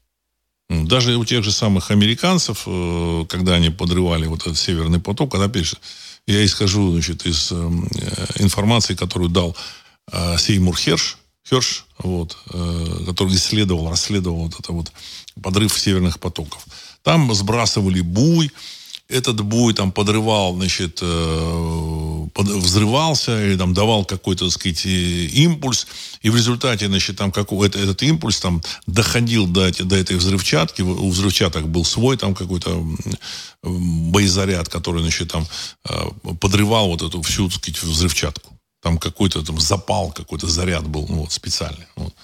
Даже у тех же самых американцев, э, когда они подрывали вот этот Северный поток, когда, же, я исхожу значит, из э, информации, которую дал Сеймур Херш, Херш, вот, который исследовал, расследовал вот это вот подрыв северных потоков. Там сбрасывали буй, этот буй там подрывал, значит, э, под, взрывался или там давал какой-то, так сказать, импульс, и в результате, значит, там какой это, этот импульс там доходил до, до этой взрывчатки, у взрывчаток был свой там какой-то боезаряд, который, значит, там э, подрывал вот эту всю, так сказать, взрывчатку. Там какой-то там запал, какой-то заряд был, ну, вот, специальный. Вот.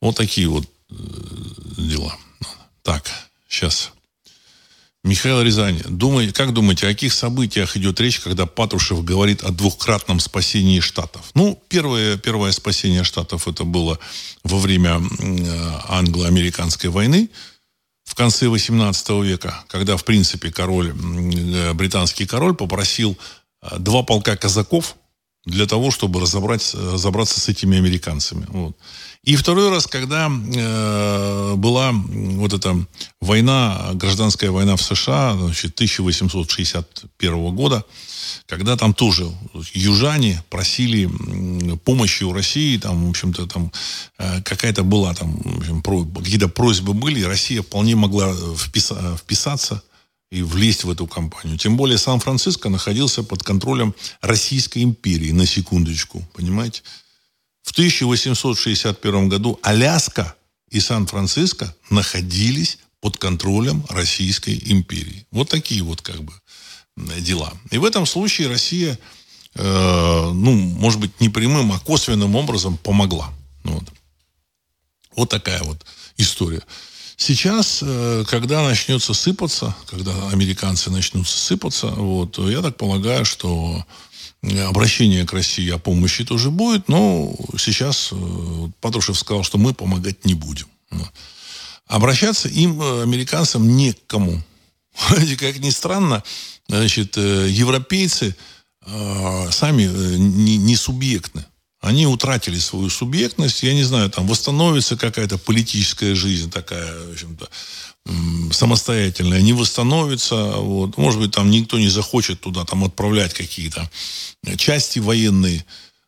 вот такие вот э, дела. Так, сейчас Михаил Рязань, думаете, как думаете, о каких событиях идет речь, когда Патрушев говорит о двухкратном спасении Штатов? Ну, первое, первое спасение Штатов это было во время англо-американской войны в конце 18 века, когда, в принципе, король, британский король попросил э, два полка казаков для того, чтобы разобрать, разобраться с этими американцами. Вот. И второй раз, когда э, была вот эта война, гражданская война в США, значит, 1861 года, когда там тоже южане просили помощи у России, там, в общем-то, там э, какая-то была, там, в общем, про, какие-то просьбы были, и Россия вполне могла вписа, вписаться и влезть в эту кампанию. Тем более Сан-Франциско находился под контролем Российской империи, на секундочку, понимаете? В 1861 году Аляска и Сан-Франциско находились под контролем Российской империи. Вот такие вот как бы дела. И в этом случае Россия, э, ну, может быть, не прямым, а косвенным образом помогла. Вот, вот такая вот история. Сейчас, э, когда начнется сыпаться, когда американцы начнут сыпаться, вот, я так полагаю, что обращение к России о помощи тоже будет, но сейчас э, Патрушев сказал, что мы помогать не будем. Обращаться им, э, американцам, не к кому. Как ни странно, значит, европейцы сами не субъектны. Они утратили свою субъектность. Я не знаю, там восстановится какая-то политическая жизнь такая, в общем-то, самостоятельная, не восстановится. Вот. Может быть, там никто не захочет туда там отправлять какие-то части военные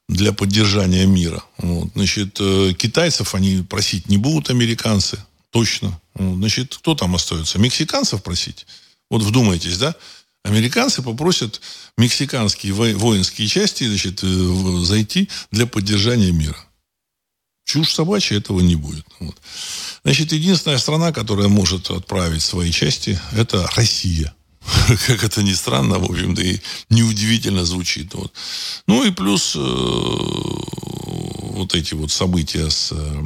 для поддержания мира. Вот. Значит, э, китайцев они просить не будут, американцы, точно. Значит, кто там остается? Мексиканцев просить? Вот вдумайтесь, да? Американцы попросят мексиканские воинские части значит, э, зайти для поддержания мира. Чушь собачья этого не будет. Вот. Значит, единственная страна, которая может отправить свои части, это Россия. Как это ни странно, в общем-то, и неудивительно звучит. Вот. Ну и плюс э, вот эти вот события с э,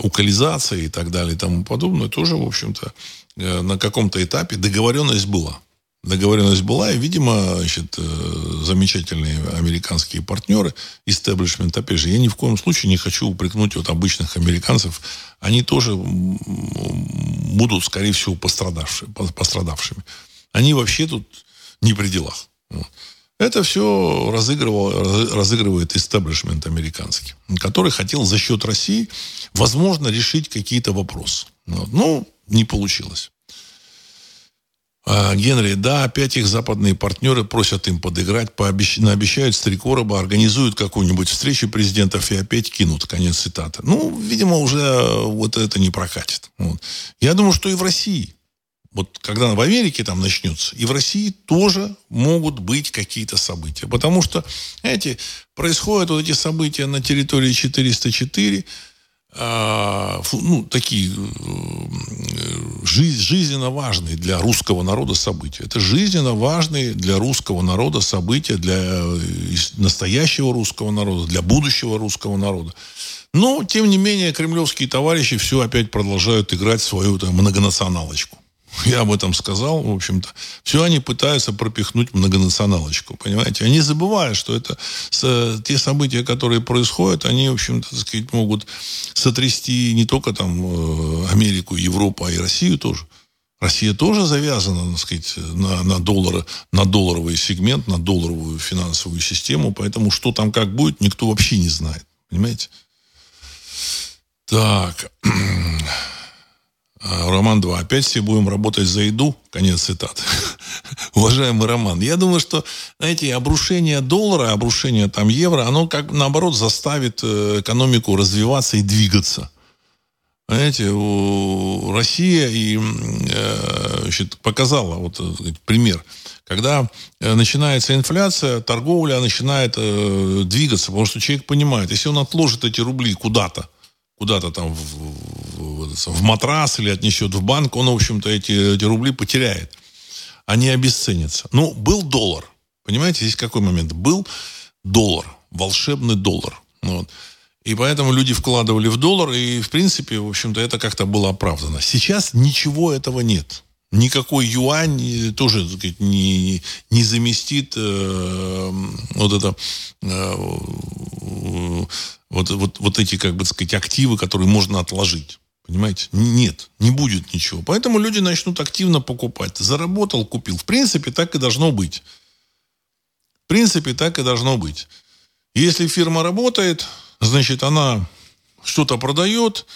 укализацией и так далее и тому подобное, тоже, в общем-то, э, на каком-то этапе договоренность была договоренность была, и, видимо, значит, э, замечательные американские партнеры, истеблишмент, опять же, я ни в коем случае не хочу упрекнуть вот обычных американцев, они тоже будут, скорее всего, пострадавшими. пострадавшими. Они вообще тут не при делах. Это все разыгрывал, разыгрывает истеблишмент американский, который хотел за счет России, возможно, решить какие-то вопросы. Ну, не получилось. А, Генри, да, опять их западные партнеры просят им подыграть, пообещ... наобещают с три короба, организуют какую-нибудь встречу президентов и опять кинут. Конец цитаты. Ну, видимо, уже э, вот это не прокатит. Вот. Я думаю, что и в России, вот когда в Америке там начнется, и в России тоже могут быть какие-то события. Потому что, знаете, происходят вот эти события на территории 404, а, ну, такие э, жизненно важные для русского народа события. Это жизненно важные для русского народа события, для э, настоящего русского народа, для будущего русского народа. Но, тем не менее, кремлевские товарищи все опять продолжают играть свою там, многонационалочку. Я об этом сказал, в общем-то. Все они пытаются пропихнуть многонационалочку, понимаете? Они забывают, что это те события, которые происходят, они, в общем-то, сказать, могут сотрясти не только там э, Америку, Европу, а и Россию тоже. Россия тоже завязана, так сказать, на, на, доллары, на долларовый сегмент, на долларовую финансовую систему, поэтому что там как будет, никто вообще не знает. Понимаете? Так. А, Роман 2. Опять все будем работать за еду. Конец цитаты. Уважаемый Роман, я думаю, что, знаете, обрушение доллара, обрушение там евро, оно как наоборот заставит э, экономику развиваться и двигаться. Знаете, Россия и, э, значит, показала вот э, пример. Когда начинается инфляция, торговля начинает двигаться, потому что человек понимает, если он отложит эти рубли куда-то, куда-то там в, в, в матрас или отнесет в банк, он, в общем-то, эти, эти рубли потеряет. Они обесценятся. Ну, был доллар. Понимаете, здесь какой момент? Был доллар, волшебный доллар. Вот. И поэтому люди вкладывали в доллар, и, в принципе, в общем-то, это как-то было оправдано. Сейчас ничего этого нет. Никакой юань тоже так сказать, не, не заместит э, вот это э, вот, вот, вот эти, как бы сказать, активы, которые можно отложить. Понимаете? Нет, не будет ничего. Поэтому люди начнут активно покупать. Заработал, купил. В принципе, так и должно быть. В принципе, так и должно быть. Если фирма работает, значит, она что-то продает,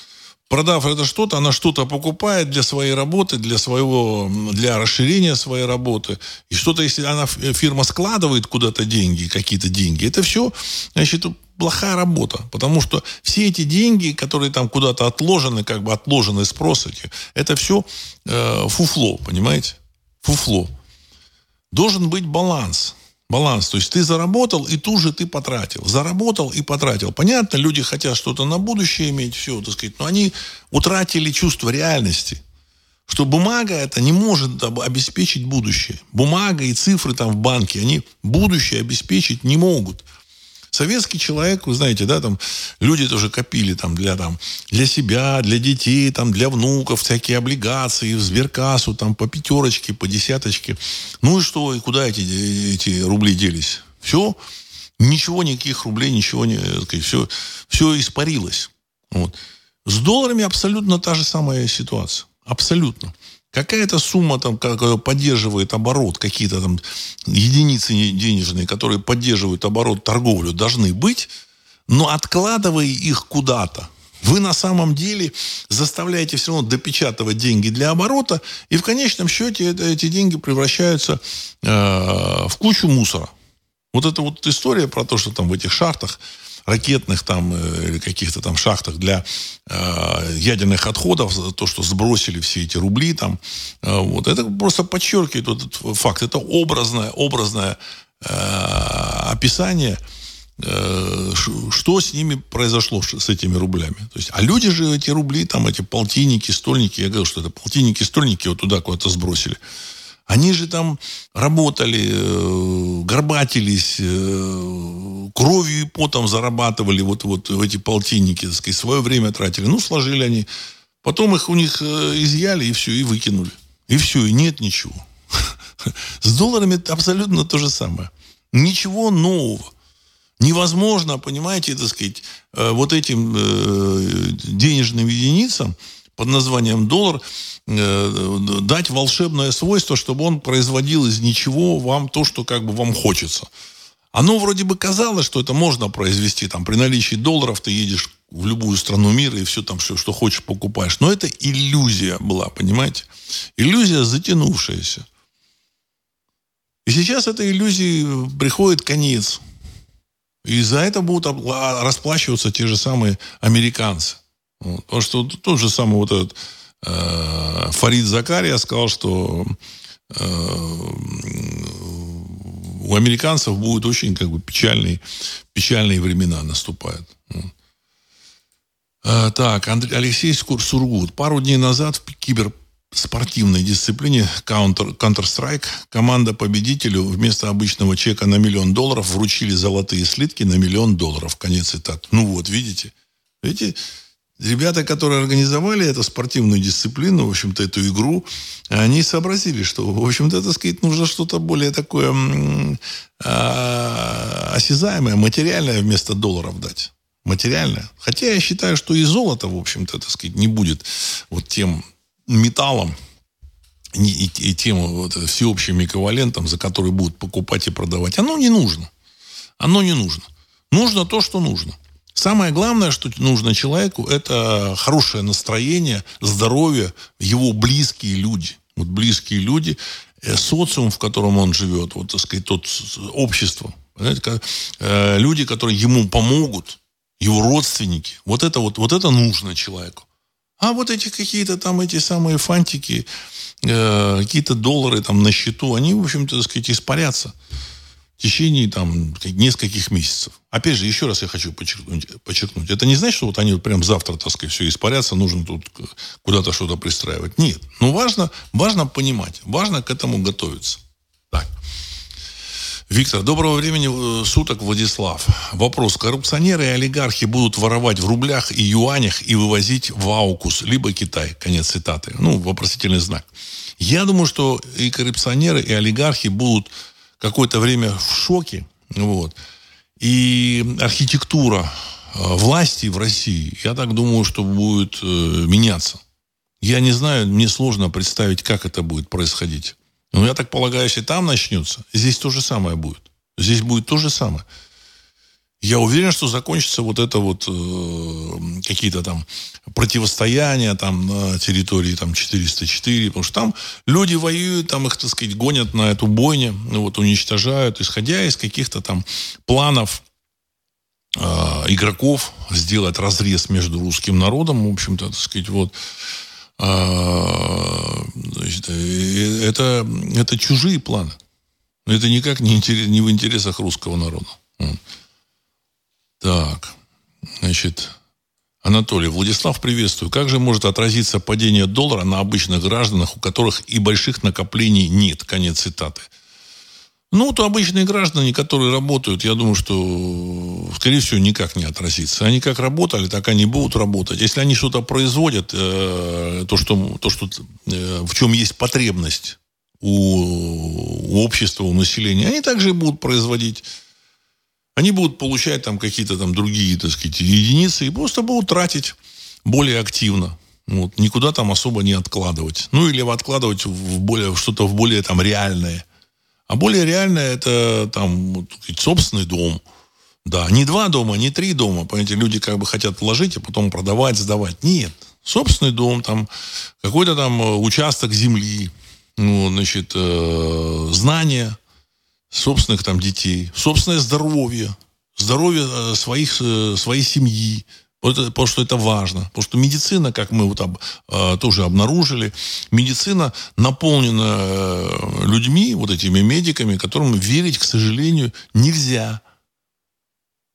продав это что-то, она что-то покупает для своей работы, для своего, для расширения своей работы. И что-то, если она, фирма складывает куда-то деньги, какие-то деньги, это все, значит, плохая работа, потому что все эти деньги, которые там куда-то отложены, как бы отложены спрос эти, это все э, фуфло, понимаете? Фуфло. Должен быть баланс. Баланс. То есть ты заработал, и тут же ты потратил. Заработал и потратил. Понятно, люди хотят что-то на будущее иметь, все, так сказать, но они утратили чувство реальности. Что бумага это не может обеспечить будущее. Бумага и цифры там в банке, они будущее обеспечить не могут. Советский человек, вы знаете, да, там люди тоже копили там для, там, для себя, для детей, там, для внуков, всякие облигации, в сберкассу, там, по пятерочке, по десяточке. Ну и что, и куда эти, эти рубли делись? Все, ничего, никаких рублей, ничего не, все, все испарилось. Вот. С долларами абсолютно та же самая ситуация. Абсолютно. Какая-то сумма там, которая поддерживает оборот, какие-то там единицы денежные, которые поддерживают оборот, торговлю, должны быть, но откладывая их куда-то, вы на самом деле заставляете все равно допечатывать деньги для оборота, и в конечном счете это, эти деньги превращаются э, в кучу мусора. Вот эта вот история про то, что там в этих шахтах ракетных там э, или каких-то там шахтах для э, ядерных отходов, то, что сбросили все эти рубли там, э, вот, это просто подчеркивает этот факт. Это образное, образное э, описание э, что с ними произошло с этими рублями. То есть, а люди же эти рубли, там эти полтинники, стольники, я говорю, что это полтинники, стольники вот туда куда-то сбросили. Они же там работали, э, горбатились, э, кровью и потом зарабатывали вот, вот эти полтинники, так сказать, свое время тратили. Ну, сложили они. Потом их у них э, изъяли и все, и выкинули. И все, и нет ничего. С долларами абсолютно то же самое. Ничего нового. Невозможно, понимаете, так сказать, вот этим денежным единицам под названием доллар э, дать волшебное свойство, чтобы он производил из ничего вам то, что как бы вам хочется. Оно вроде бы казалось, что это можно произвести. Там, при наличии долларов ты едешь в любую страну мира и все там, все, что хочешь, покупаешь. Но это иллюзия была, понимаете? Иллюзия затянувшаяся. И сейчас этой иллюзии приходит конец. И за это будут расплачиваться те же самые американцы. Потому что тот же самый вот этот э, Фарид Закария сказал, что э, у американцев будут очень как бы печальные, печальные времена наступают. Э, так, Андрей, Алексей Сургут. Пару дней назад в киберспортивной дисциплине Counter, Counter-Strike команда победителю вместо обычного чека на миллион долларов вручили золотые слитки на миллион долларов. Конец цитат. Ну вот, видите? Видите, Ребята, которые организовали эту спортивную дисциплину, в общем-то, эту игру, они сообразили, что, в общем-то, так сказать, нужно что-то более такое а, осязаемое, материальное вместо долларов дать. Материальное. Хотя я считаю, что и золото, в общем-то, так сказать, не будет вот тем металлом, и, и тем вот всеобщим эквивалентом, за который будут покупать и продавать. Оно не нужно. Оно не нужно. Нужно то, что нужно. Самое главное, что нужно человеку, это хорошее настроение, здоровье, его близкие люди. Вот близкие люди, э, социум, в котором он живет, вот, так сказать, тот общество. Знаете, э, люди, которые ему помогут, его родственники. Вот это вот, вот это нужно человеку. А вот эти какие-то там эти самые фантики, э, какие-то доллары там на счету, они, в общем-то, так сказать, испарятся в течение там нескольких месяцев. Опять же, еще раз я хочу подчеркнуть, подчеркнуть. Это не значит, что вот они вот прям завтра, так сказать, все испарятся, нужно тут куда-то что-то пристраивать. Нет. Но важно, важно понимать, важно к этому готовиться. Так. Виктор, доброго времени э, суток, Владислав. Вопрос. Коррупционеры и олигархи будут воровать в рублях и юанях и вывозить в Аукус, либо Китай. Конец цитаты. Ну, вопросительный знак. Я думаю, что и коррупционеры, и олигархи будут какое-то время в шоке. Вот. И архитектура э, власти в России, я так думаю, что будет э, меняться. Я не знаю, мне сложно представить, как это будет происходить. Но я так полагаю, если там начнется, здесь то же самое будет. Здесь будет то же самое. Я уверен, что закончится вот это вот э, какие-то там противостояния там на территории там 404, потому что там люди воюют, там их, так сказать, гонят на эту бойню, ну, вот уничтожают, исходя из каких-то там планов э, игроков сделать разрез между русским народом, в общем-то, так сказать, вот. Э, значит, это, это чужие планы. Это никак не, интерес, не в интересах русского народа. Так, значит, Анатолий, Владислав, приветствую. Как же может отразиться падение доллара на обычных гражданах, у которых и больших накоплений нет? Конец цитаты. Ну, то обычные граждане, которые работают, я думаю, что, скорее всего, никак не отразится. Они как работали, так они будут работать. Если они что-то производят, э, то, что, то, что э, в чем есть потребность у, у общества, у населения, они также будут производить. Они будут получать там какие-то там другие, так сказать, единицы и просто будут тратить более активно. Вот, никуда там особо не откладывать. Ну, или откладывать в более, что-то в более там реальное – а более реально это там собственный дом. Да, не два дома, не три дома. Понимаете, люди как бы хотят вложить, а потом продавать, сдавать. Нет. Собственный дом, там какой-то там э, участок земли, ну, значит, э, знания собственных там детей, собственное здоровье, здоровье э, своих, э, своей семьи, потому что это важно. Потому что медицина, как мы вот об, э, тоже обнаружили, медицина наполнена людьми, вот этими медиками, которым верить, к сожалению, нельзя.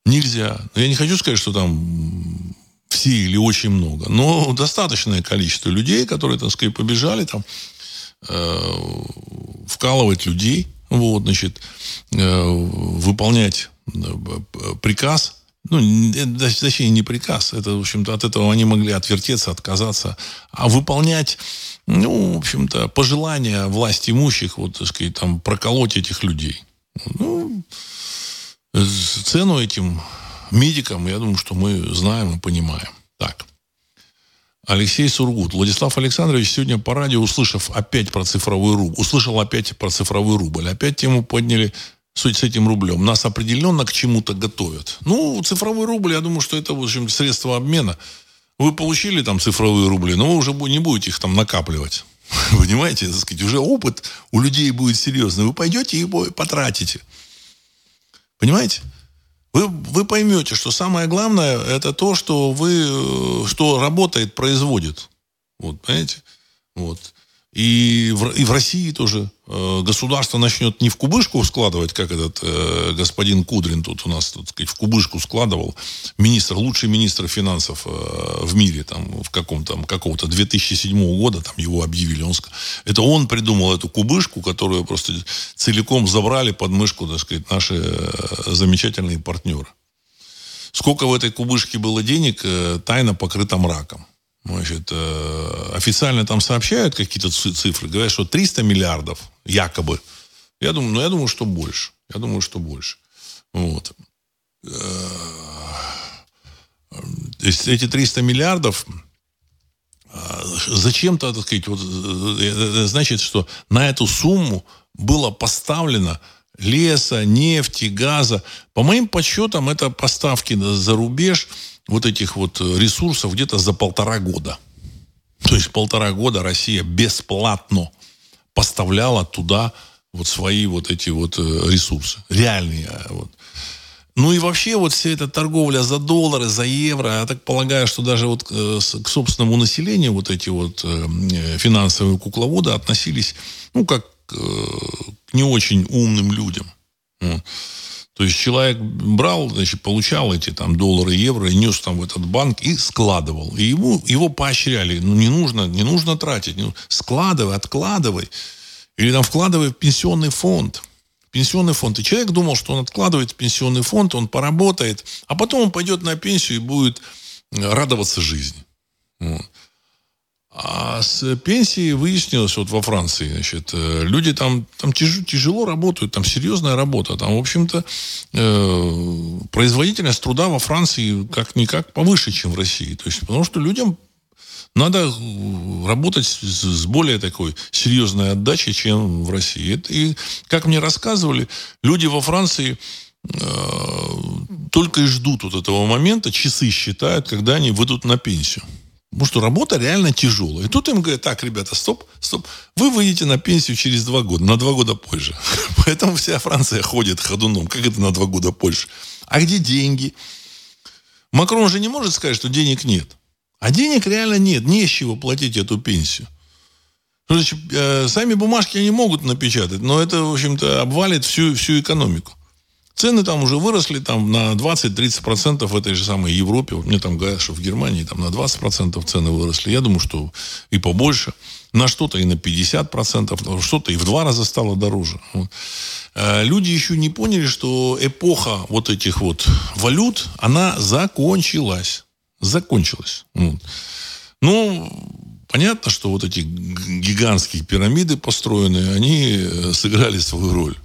Нельзя. Я не хочу сказать, что там все или очень много, но достаточное количество людей, которые, так сказать, побежали там э, вкалывать людей, вот, значит, э, выполнять э, приказ ну, точнее, не приказ. Это, в общем-то, от этого они могли отвертеться, отказаться. А выполнять, ну, в общем-то, пожелания власть имущих, вот, так сказать, там, проколоть этих людей. Ну, цену этим медикам, я думаю, что мы знаем и понимаем. Так. Алексей Сургут. Владислав Александрович сегодня по радио, услышав опять про цифровой рубль, услышал опять про цифровой рубль. Опять тему подняли суть с этим рублем. Нас определенно к чему-то готовят. Ну, цифровой рубль, я думаю, что это, в общем, средство обмена. Вы получили там цифровые рубли, но вы уже не будете их там накапливать. Понимаете, так сказать, уже опыт у людей будет серьезный. Вы пойдете и потратите. Понимаете? Вы, вы поймете, что самое главное это то, что вы, что работает, производит. Вот, понимаете? Вот. И в, и в России тоже э, государство начнет не в кубышку складывать, как этот э, господин Кудрин тут у нас, тут сказать, в кубышку складывал, министр, лучший министр финансов э, в мире, там, в каком-то, какого-то 2007 года, там его объявили. Он, это он придумал эту кубышку, которую просто целиком забрали под мышку, так сказать, наши э, замечательные партнеры. Сколько в этой кубышке было денег, э, тайно покрыто мраком. Значит, э, официально там сообщают какие-то цифры, говорят, что 300 миллиардов якобы. Я думаю, ну, я думаю, что больше. Я думаю, что больше. Вот. Э, то есть эти 300 миллиардов э, зачем-то, так сказать, вот, значит, что на эту сумму было поставлено леса, нефти, газа. По моим подсчетам, это поставки за рубеж – вот этих вот э, ресурсов где-то за полтора года. То есть полтора года Россия бесплатно поставляла туда вот свои вот эти вот э, ресурсы. Реальные. А, вот. Ну и вообще вот вся эта торговля за доллары, за евро, я так полагаю, что даже вот э, к собственному населению вот эти вот финансовые кукловоды относились, ну, как к не очень умным людям. То есть человек брал, значит, получал эти там доллары, евро, нес там в этот банк и складывал. И ему, его поощряли. Ну, не нужно, не нужно тратить. Не, складывай, откладывай. Или там вкладывай в пенсионный фонд. Пенсионный фонд. И человек думал, что он откладывает в пенсионный фонд, он поработает, а потом он пойдет на пенсию и будет радоваться жизни. Вот. А с пенсией выяснилось вот во Франции, значит, э, люди там, там тяж, тяжело работают, там серьезная работа. Там, в общем-то, э, производительность труда во Франции как-никак повыше, чем в России. То есть, потому что людям надо работать с, с более такой серьезной отдачей, чем в России. И, как мне рассказывали, люди во Франции э, только и ждут вот этого момента, часы считают, когда они выйдут на пенсию. Потому что работа реально тяжелая. И тут им говорят, так, ребята, стоп, стоп. Вы выйдете на пенсию через два года, на два года позже. Поэтому вся Франция ходит ходуном. Как это на два года позже? А где деньги? Макрон же не может сказать, что денег нет. А денег реально нет. Не с чего платить эту пенсию. Значит, э, сами бумажки они могут напечатать, но это, в общем-то, обвалит всю, всю экономику. Цены там уже выросли там, на 20-30% в этой же самой Европе. Мне там говорят, что в Германии там на 20% цены выросли. Я думаю, что и побольше. На что-то и на 50%, что-то и в два раза стало дороже. Э, люди еще не поняли, что эпоха вот этих вот валют, она закончилась. Закончилась. Вот. Ну, понятно, что вот эти гигантские пирамиды построенные, они э, сыграли свою роль.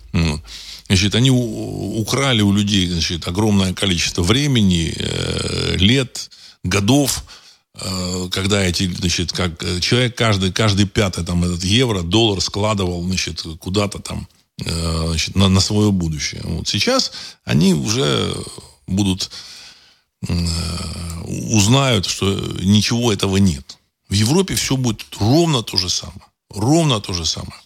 Значит, они украли у людей значит, огромное количество времени, э, лет, годов, э, когда эти, значит, как э, человек каждый, каждый пятый там этот евро, доллар складывал, значит, куда-то там, значит, на, на свое будущее. Вот сейчас они уже будут, узнают, что ничего этого нет. В Европе все будет ровно то же самое. Ровно то же самое.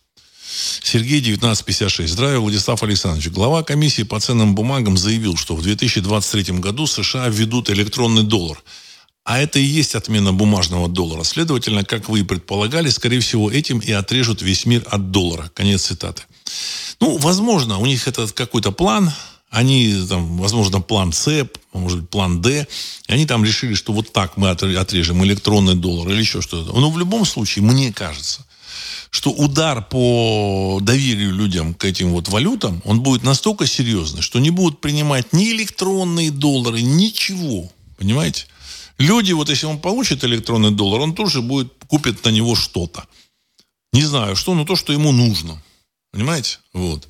Сергей, 1956. Здравия, Владислав Александрович. Глава комиссии по ценным бумагам заявил, что в 2023 году США введут электронный доллар. А это и есть отмена бумажного доллара. Следовательно, как вы и предполагали, скорее всего, этим и отрежут весь мир от доллара. Конец цитаты. Ну, возможно, у них это какой-то план, они, там, возможно, план С, может быть, план Д, и они там решили, что вот так мы отрежем электронный доллар или еще что-то. Но в любом случае, мне кажется, что удар по доверию людям к этим вот валютам, он будет настолько серьезный, что не будут принимать ни электронные доллары, ничего. Понимаете? Люди, вот если он получит электронный доллар, он тоже будет, купит на него что-то. Не знаю что, но то, что ему нужно. Понимаете? Вот.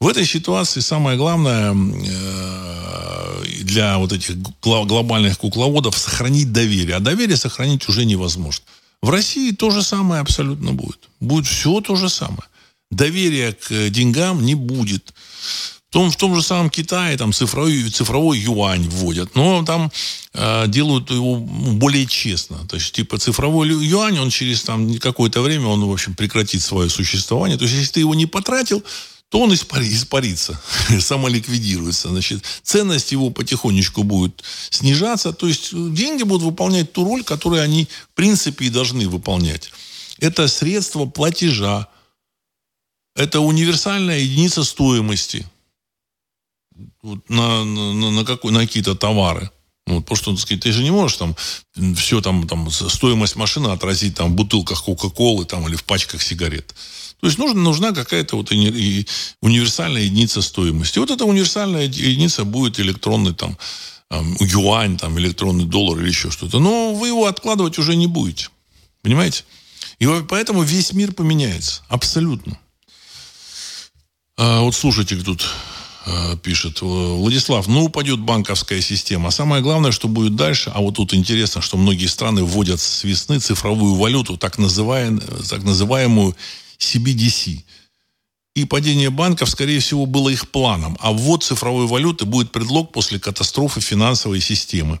В этой ситуации самое главное э, для вот этих глобальных кукловодов сохранить доверие. А доверие сохранить уже невозможно. В России то же самое абсолютно будет. Будет все то же самое. Доверия к деньгам не будет. В том, в том же самом Китае там цифровой, цифровой юань вводят, но там э, делают его более честно. То есть, типа, цифровой юань, он через там какое-то время, он, в общем, прекратит свое существование. То есть, если ты его не потратил, то он испари, испарится, самоликвидируется. Значит, ценность его потихонечку будет снижаться. То есть деньги будут выполнять ту роль, которую они в принципе и должны выполнять. Это средство платежа. Это универсальная единица стоимости на, на, на, какой, на какие-то товары. Вот, потому что, так сказать, ты же не можешь там все там, там стоимость машины отразить там в бутылках Кока-Колы там или в пачках сигарет. То есть нужна, нужна какая-то вот универсальная единица стоимости. Вот эта универсальная единица будет электронный там юань, там, электронный доллар или еще что-то. Но вы его откладывать уже не будете. Понимаете? И поэтому весь мир поменяется. Абсолютно. А, вот слушайте, тут а, пишет Владислав, ну упадет банковская система. А самое главное, что будет дальше, а вот тут интересно, что многие страны вводят с весны цифровую валюту, так, называемую, так называемую CBDC. И падение банков, скорее всего, было их планом. А ввод цифровой валюты будет предлог после катастрофы финансовой системы.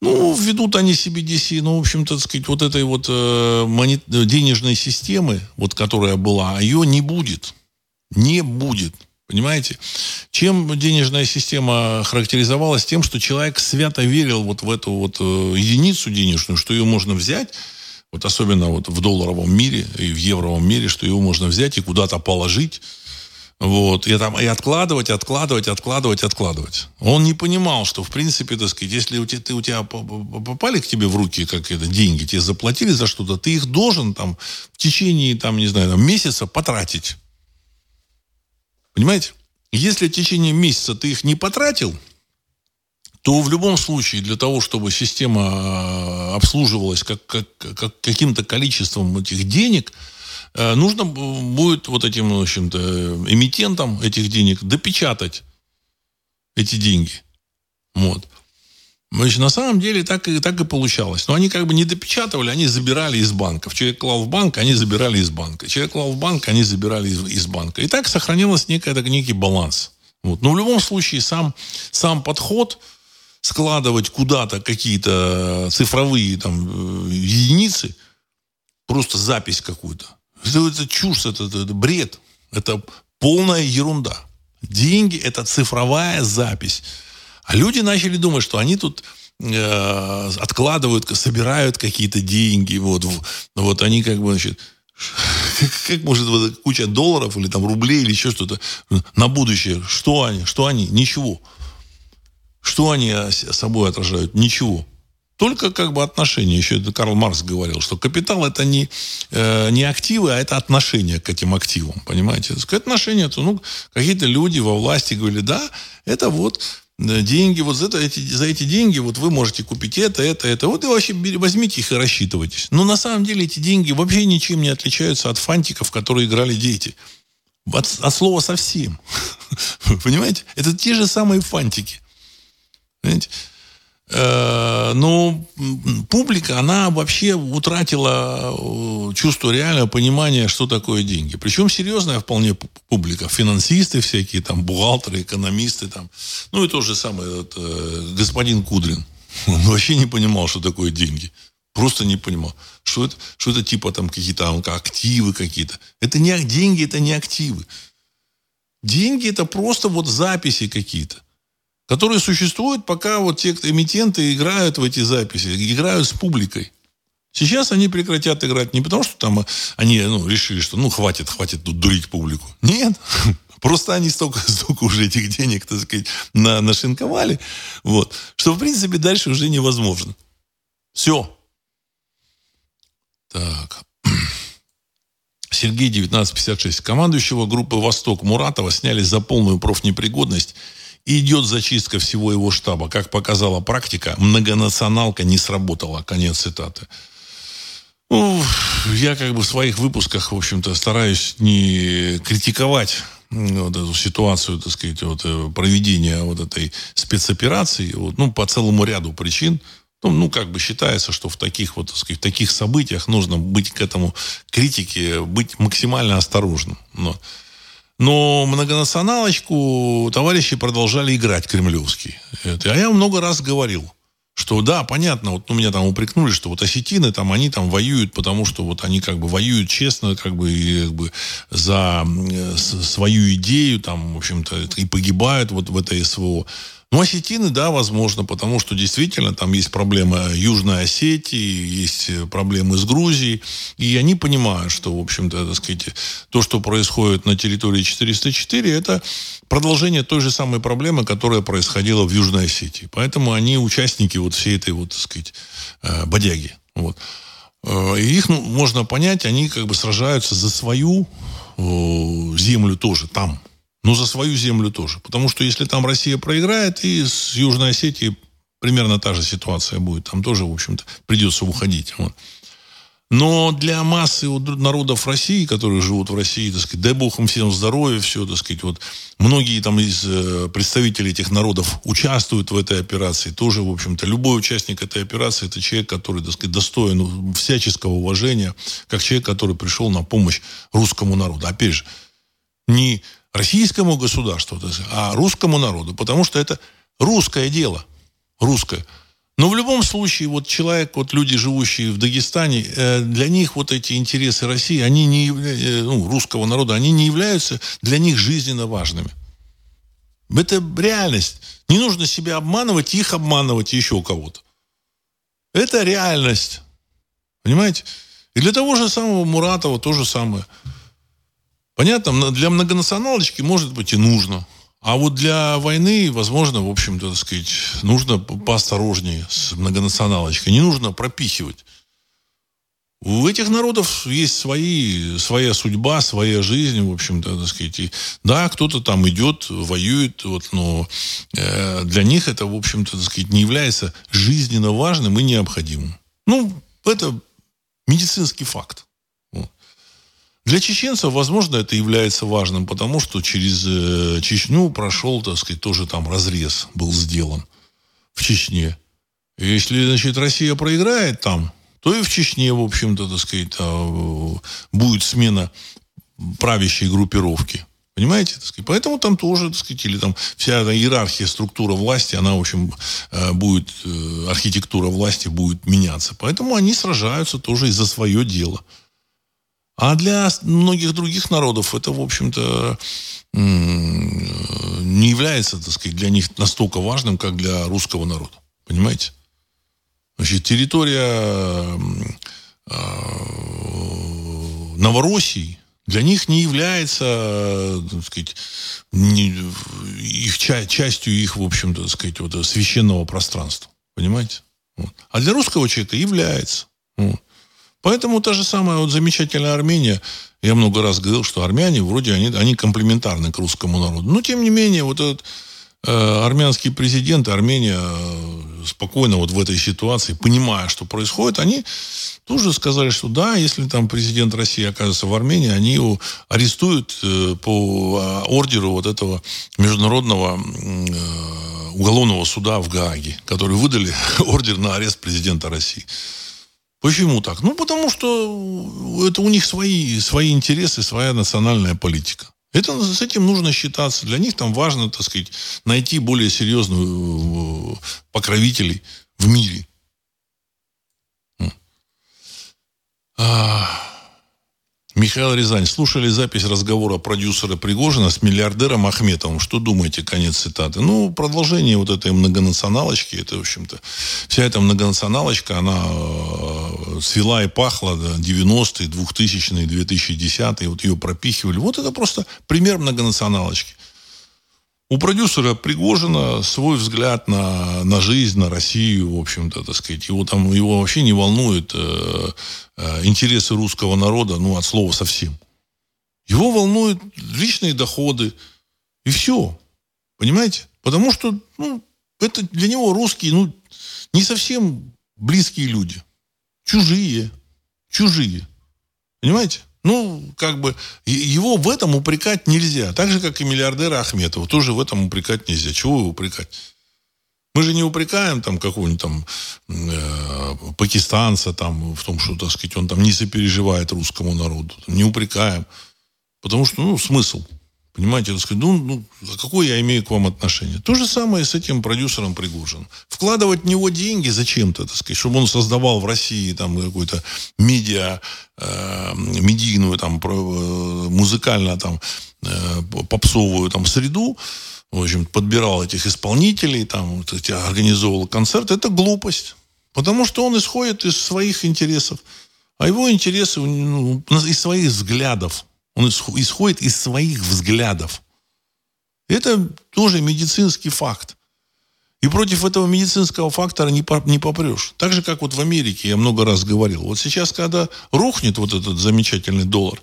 Ну, введут они CBDC, ну, в общем-то, так сказать, вот этой вот э, монет, денежной системы, вот которая была, ее не будет. Не будет. Понимаете? Чем денежная система характеризовалась? Тем, что человек свято верил вот в эту вот э, единицу денежную, что ее можно взять, вот особенно вот в долларовом мире и в евровом мире, что его можно взять и куда-то положить, вот, и, там, и откладывать, откладывать, откладывать, откладывать. Он не понимал, что, в принципе, так сказать, если у тебя, ты, у тебя попали к тебе в руки как это, деньги, тебе заплатили за что-то, ты их должен там в течение, там, не знаю, там, месяца потратить. Понимаете? Если в течение месяца ты их не потратил, то в любом случае для того, чтобы система э, обслуживалась как, как, как каким-то количеством этих денег, э, нужно будет вот этим, в общем-то, эмитентам этих денег допечатать эти деньги. Вот. Значит, на самом деле так и, так и получалось. Но они как бы не допечатывали, они забирали из банков. Человек клал в банк, они забирали из банка. Человек клал в банк, они забирали из, из банка. И так сохранилось некий, некий баланс. Вот. Но в любом случае сам, сам подход – складывать куда-то какие-то цифровые там, э, единицы, просто запись какую-то. Это, это чушь, это, это, это бред. Это полная ерунда. Деньги – это цифровая запись. А люди начали думать, что они тут э, откладывают, собирают какие-то деньги. Вот, вот они как бы, значит, Как, как может вот куча долларов или там рублей или еще что-то на будущее? Что они? Что они? Ничего. Что они собой отражают? Ничего. Только как бы отношения. Еще это Карл Маркс говорил, что капитал это не, э, не активы, а это отношения к этим активам. Понимаете? Отношения, то, ну, какие-то люди во власти говорили, да, это вот э, деньги, вот за, это, эти, за эти деньги вот вы можете купить это, это, это. Вот и вообще возьмите их и рассчитывайтесь. Но на самом деле эти деньги вообще ничем не отличаются от фантиков, которые играли дети. От, от слова совсем. Понимаете? Это те же самые фантики. Понимаете? Э, ну, публика, она вообще утратила э, чувство реального понимания, что такое деньги. Причем серьезная вполне публика. Финансисты всякие, там, бухгалтеры, экономисты. Там. Ну, и то же самое вот, э, господин Кудрин. Он вообще не понимал, что такое деньги. Просто не понимал. Что это, что это типа там какие-то активы какие-то. Это не деньги, это не активы. Деньги это просто вот записи какие-то которые существуют, пока вот те эмитенты играют в эти записи, играют с публикой. Сейчас они прекратят играть не потому, что там они ну, решили, что ну хватит, хватит тут дурить публику. Нет. Просто они столько, столько уже этих денег, так сказать, на, нашинковали, вот, что, в принципе, дальше уже невозможно. Все. Так. Сергей, 1956. Командующего группы «Восток» Муратова сняли за полную профнепригодность идет зачистка всего его штаба. Как показала практика, многонационалка не сработала. Конец цитаты. Ну, я как бы в своих выпусках, в общем-то, стараюсь не критиковать вот эту ситуацию, так сказать, вот, э, проведения вот этой спецоперации, вот, ну, по целому ряду причин. Ну, ну, как бы считается, что в таких вот, так сказать, таких событиях нужно быть к этому критике, быть максимально осторожным. Но, но многонационалочку товарищи продолжали играть кремлевский. Это, а я много раз говорил, что да, понятно, вот ну, меня там упрекнули, что вот осетины там, они там воюют, потому что вот они как бы воюют честно, как бы, и, как бы за свою идею, там, в общем-то, и погибают вот в этой СВО. Ну, осетины, да, возможно, потому что действительно там есть проблема Южной Осетии, есть проблемы с Грузией, и они понимают, что, в общем-то, так сказать, то, что происходит на территории 404, это продолжение той же самой проблемы, которая происходила в Южной Осетии. Поэтому они участники вот всей этой вот, так сказать, э, бодяги. Вот. Э, и их ну, можно понять, они как бы сражаются за свою землю тоже там, но за свою землю тоже. Потому что если там Россия проиграет, и с Южной Осетией примерно та же ситуация будет. Там тоже, в общем-то, придется уходить. Вот. Но для массы народов России, которые живут в России, так сказать, дай бог им всем здоровья, все, так сказать, вот многие там из э, представителей этих народов участвуют в этой операции. Тоже, в общем-то, любой участник этой операции это человек, который, так сказать, достоин всяческого уважения, как человек, который пришел на помощь русскому народу. Опять же, не российскому государству, а русскому народу, потому что это русское дело, русское. Но в любом случае, вот человек, вот люди, живущие в Дагестане, э, для них вот эти интересы России, они не э, ну, русского народа, они не являются для них жизненно важными. Это реальность. Не нужно себя обманывать, их обманывать и еще кого-то. Это реальность. Понимаете? И для того же самого Муратова то же самое. Понятно, для многонационалочки, может быть, и нужно. А вот для войны, возможно, в общем-то, так сказать, нужно поосторожнее с многонационалочкой. Не нужно пропихивать. У этих народов есть свои, своя судьба, своя жизнь, в общем-то, так сказать. И, да, кто-то там идет, воюет, вот, но э, для них это, в общем-то, так сказать, не является жизненно важным и необходимым. Ну, это медицинский факт. Для чеченцев, возможно, это является важным, потому что через э, Чечню прошел, так сказать, тоже там разрез был сделан в Чечне. И если, значит, Россия проиграет там, то и в Чечне, в общем-то, так сказать, а, будет смена правящей группировки. Понимаете? Так сказать? Поэтому там тоже, так сказать, или там вся эта иерархия, структура власти, она, в общем, э, будет, э, архитектура власти будет меняться. Поэтому они сражаются тоже и за свое дело. А для многих других народов это, в общем-то, не является, так сказать, для них настолько важным, как для русского народа. Понимаете? Значит, территория а, Новороссии для них не является, так сказать, не, их частью их, в общем-то, так сказать, вот, священного пространства. Понимаете? Вот. А для русского человека является. Вот. Поэтому та же самая вот замечательная Армения, я много раз говорил, что армяне вроде они, они комплементарны к русскому народу. Но тем не менее, вот этот э, армянский президент, Армения э, спокойно вот в этой ситуации, понимая, что происходит, они тоже сказали, что да, если там президент России оказывается в Армении, они его арестуют э, по а, ордеру вот этого международного э, уголовного суда в Гааге, который выдали ордер на арест президента России. Почему так? Ну, потому что это у них свои, свои интересы, своя национальная политика. Это, с этим нужно считаться. Для них там важно, так сказать, найти более серьезных э, покровителей в мире. Михаил Рязань. Слушали запись разговора продюсера Пригожина с миллиардером Ахметовым. Что думаете? Конец цитаты. Ну, продолжение вот этой многонационалочки. Это, в общем-то, вся эта многонационалочка, она э, свела и пахла да, 90-е, 2000-е, 2010-е. Вот ее пропихивали. Вот это просто пример многонационалочки. У продюсера Пригожина свой взгляд на, на жизнь, на Россию, в общем-то, так сказать. Его там, его вообще не волнует э, э, интересы русского народа, ну, от слова совсем. Его волнуют личные доходы. И все. Понимаете? Потому что, ну, это для него русские, ну, не совсем близкие люди. Чужие. Чужие. Понимаете? Ну, как бы, его в этом упрекать нельзя. Так же, как и миллиардера Ахметова. Тоже в этом упрекать нельзя. Чего его упрекать? Мы же не упрекаем там какого-нибудь там э, пакистанца там в том, что, так сказать, он там не сопереживает русскому народу. Не упрекаем. Потому что, ну, смысл. Понимаете, так сказать, ну, ну, какое я имею к вам отношение? То же самое с этим продюсером Пригожин. Вкладывать в него деньги зачем-то, так сказать, чтобы он создавал в России там какую-то медиа, э, медийную, там, э, музыкально там, э, попсовую там среду, в общем, подбирал этих исполнителей, там, вот эти, организовывал концерт, это глупость. Потому что он исходит из своих интересов. А его интересы ну, из своих взглядов. Он исходит из своих взглядов. Это тоже медицинский факт. И против этого медицинского фактора не, не попрешь. Так же, как вот в Америке, я много раз говорил. Вот сейчас, когда рухнет вот этот замечательный доллар,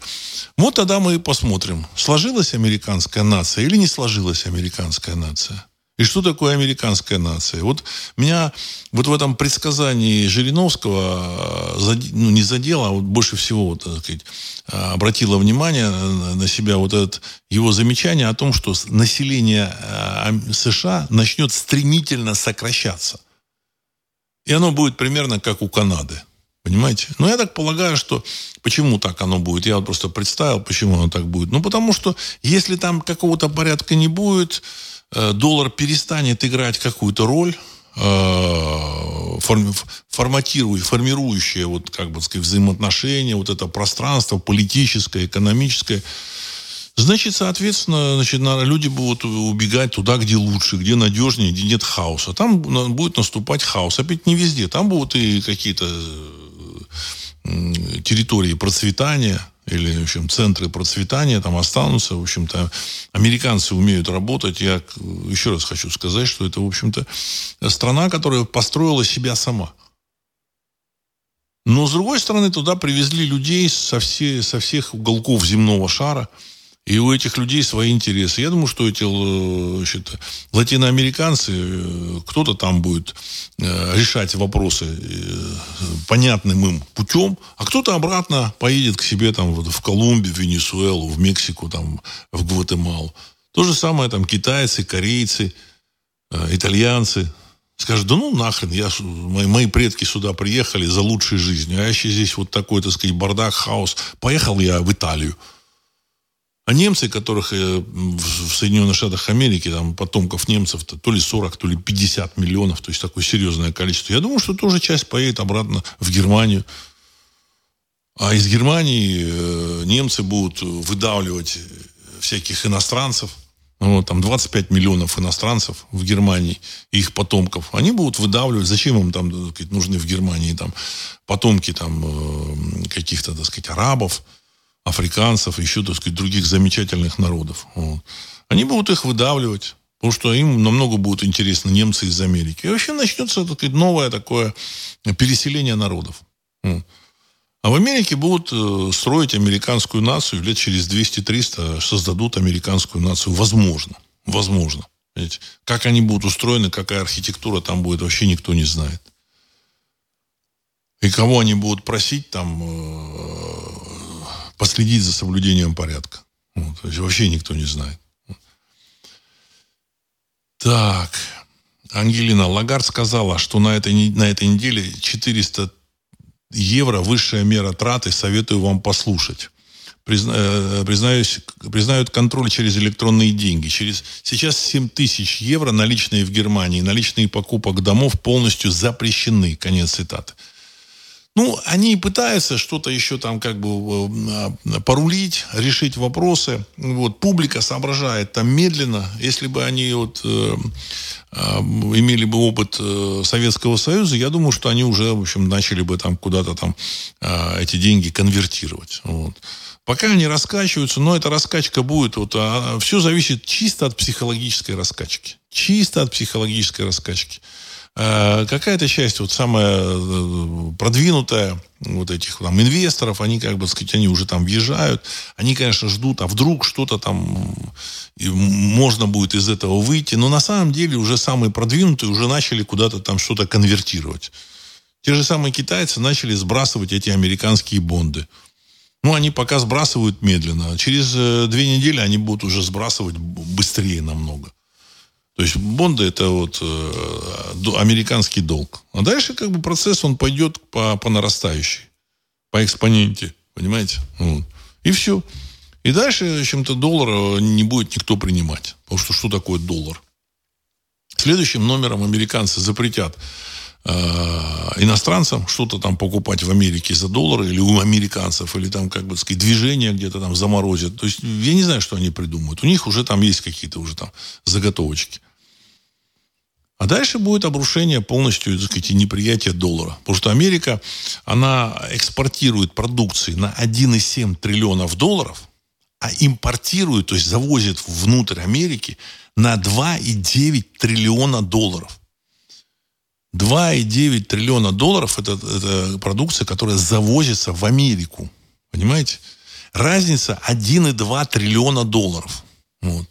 вот тогда мы и посмотрим, сложилась американская нация или не сложилась американская нация. И что такое американская нация? Вот меня вот в этом предсказании Жириновского э, ну, не задело, а вот больше всего так сказать, э, обратило внимание на себя вот это его замечание о том, что население э, США начнет стремительно сокращаться. И оно будет примерно как у Канады. Понимаете? Но я так полагаю, что почему так оно будет? Я вот просто представил, почему оно так будет. Ну, потому что если там какого-то порядка не будет, доллар перестанет играть какую-то роль, э, форматируя, формирующее вот, как бы сказать, взаимоотношения, вот это пространство политическое, экономическое, значит, соответственно, значит, люди будут убегать туда, где лучше, где надежнее, где нет хаоса. Там будет наступать хаос. Опять не везде. Там будут и какие-то территории процветания, или, в общем, центры процветания там останутся. В общем-то, американцы умеют работать. Я еще раз хочу сказать, что это, в общем-то, страна, которая построила себя сама. Но, с другой стороны, туда привезли людей со, все, со всех уголков земного шара – и у этих людей свои интересы. Я думаю, что эти э, значит, латиноамериканцы, э, кто-то там будет э, решать вопросы понятным им путем, а кто-то обратно поедет к себе там в Колумбию, в Венесуэлу, в Мексику, там, в Гватемалу. То же самое там китайцы, корейцы, итальянцы. Скажут, да ну нахрен, я, мои, мои предки сюда приехали за лучшей жизнью, а я еще здесь вот такой, так сказать, бардак, хаос. Поехал я в Италию. А немцы, которых э, в Соединенных Штатах Америки, там, потомков немцев, то, то ли 40, то ли 50 миллионов, то есть такое серьезное количество. Я думаю, что тоже часть поедет обратно в Германию. А из Германии э, немцы будут выдавливать всяких иностранцев. Вот, там 25 миллионов иностранцев в Германии, их потомков. Они будут выдавливать. Зачем им там сказать, нужны в Германии там, потомки там, э, каких-то, так сказать, арабов, африканцев, еще, так сказать, других замечательных народов. Вот. Они будут их выдавливать, потому что им намного будут интересны немцы из Америки. И вообще начнется, так сказать, новое такое переселение народов. А в Америке будут э, строить американскую нацию, лет через 200-300 создадут американскую нацию. Возможно. Возможно. Видите? Как они будут устроены, какая архитектура там будет, вообще никто не знает. И кого они будут просить там э, последить за соблюдением порядка. Вот, то есть вообще никто не знает. Так. Ангелина Лагард сказала, что на этой, на этой неделе 400 евро высшая мера траты. Советую вам послушать. Призна, э, признаюсь, признают контроль через электронные деньги. Через, сейчас 7 тысяч евро наличные в Германии, наличные покупок домов полностью запрещены. Конец цитаты. Ну, они пытаются что-то еще там как бы э, порулить, решить вопросы. Вот, публика соображает там медленно. Если бы они вот, э, э, имели бы опыт э, Советского Союза, я думаю, что они уже, в общем, начали бы там куда-то там э, эти деньги конвертировать. Вот. Пока они раскачиваются, но эта раскачка будет. Вот, а, все зависит чисто от психологической раскачки. Чисто от психологической раскачки. Э, какая-то часть, вот самая э, продвинутая, вот этих там инвесторов, они как бы, сказать, они уже там въезжают, они, конечно, ждут, а вдруг что-то там можно будет из этого выйти, но на самом деле уже самые продвинутые уже начали куда-то там что-то конвертировать. Те же самые китайцы начали сбрасывать эти американские бонды. Ну, они пока сбрасывают медленно. Через э, две недели они будут уже сбрасывать быстрее намного. То есть бонды это вот э, американский долг. А дальше как бы процесс он пойдет по, по нарастающей, по экспоненте, понимаете? Вот. И все. И дальше, в общем-то, доллар не будет никто принимать. Потому что что такое доллар? Следующим номером американцы запретят Э, иностранцам что-то там покупать в Америке за доллары или у американцев, или там, как бы сказать, движение где-то там заморозят. То есть я не знаю, что они придумают. У них уже там есть какие-то уже там заготовочки. А дальше будет обрушение полностью, так сказать, неприятие доллара. Потому что Америка, она экспортирует продукции на 1,7 триллионов долларов, а импортирует, то есть завозит внутрь Америки на 2,9 триллиона долларов. 2,9 триллиона долларов это, это продукция, которая завозится в Америку. Понимаете? Разница 1,2 триллиона долларов. Вот.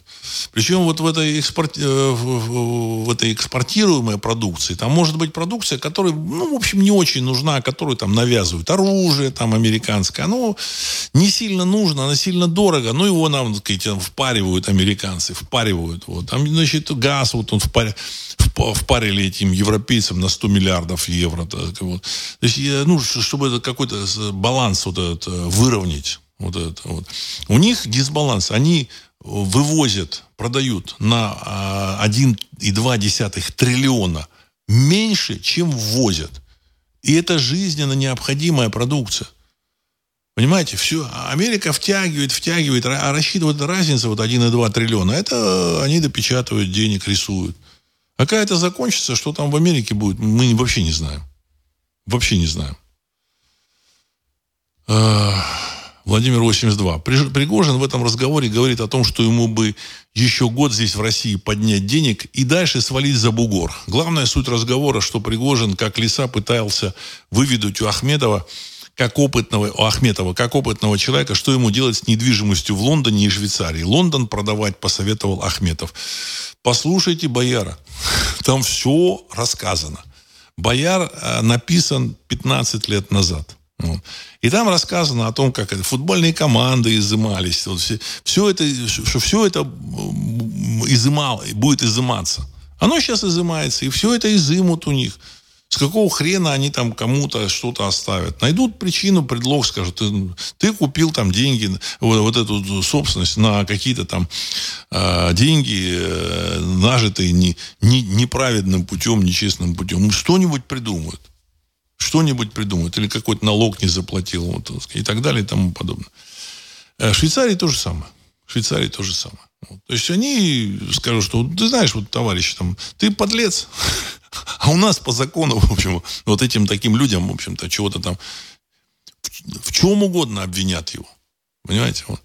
Причем вот в этой, экспорт, э, в этой экспортируемой продукции, там может быть продукция, которая, ну, в общем, не очень нужна, которую там навязывают. Оружие там американское, оно не сильно нужно, оно сильно дорого, но его нам, так сказать, впаривают американцы, впаривают. Вот. Там, значит, газ вот он впаривает впарили этим европейцам на 100 миллиардов евро. Так, вот. То есть, ну, чтобы это какой-то баланс вот этот э, выровнять. Вот это, вот. У них дисбаланс. Они вывозят, продают на 1,2 а, триллиона меньше, чем ввозят. И это жизненно необходимая продукция. Понимаете, все, Америка втягивает, втягивает, а рассчитывает разницу вот 1,2 триллиона. Это они допечатывают денег, рисуют. А когда это закончится, что там в Америке будет, мы вообще не знаем. Вообще не знаем. Владимир 82. Пригожин в этом разговоре говорит о том, что ему бы еще год здесь в России поднять денег и дальше свалить за бугор. Главная суть разговора, что Пригожин, как лиса, пытался выведать у Ахмедова, как опытного, у Ахметова, как опытного человека, что ему делать с недвижимостью в Лондоне и Швейцарии. Лондон продавать посоветовал Ахметов. Послушайте Бояра. Там все рассказано. Бояр э, написан 15 лет назад. И там рассказано о том, как это, футбольные команды изымались. Вот все, все это, что все это изымал, будет изыматься. Оно сейчас изымается, и все это изымут у них. С какого хрена они там кому-то что-то оставят? Найдут причину, предлог, скажут, ты, ты купил там деньги, вот, вот эту собственность на какие-то там э, деньги, э, нажитые не, не, неправедным путем, нечестным путем. Что-нибудь придумают что-нибудь придумают, или какой-то налог не заплатил, вот, и так далее, и тому подобное. Э, Швейцарии то же самое. Швейцарии то же самое. Вот. То есть они скажут, что ты знаешь, вот товарищ, там, ты подлец, а у нас по закону, в общем, вот этим таким людям, в общем-то, чего-то там в чем угодно обвинят его. Понимаете? Вот.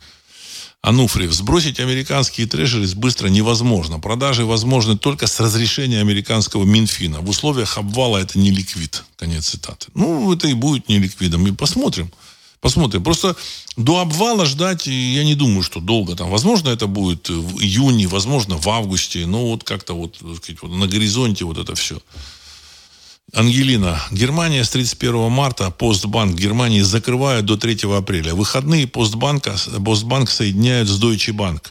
Ануфриев. Сбросить американские трежерис быстро невозможно. Продажи возможны только с разрешения американского Минфина. В условиях обвала это не ликвид. Конец цитаты. Ну, это и будет не ликвидом. И посмотрим. Посмотрим. Просто до обвала ждать, я не думаю, что долго там. Возможно, это будет в июне, возможно, в августе. Но вот как-то вот, сказать, вот на горизонте вот это все. Ангелина. Германия с 31 марта Постбанк Германии закрывают до 3 апреля. Выходные Постбанка, Постбанк соединяют с Deutsche Bank.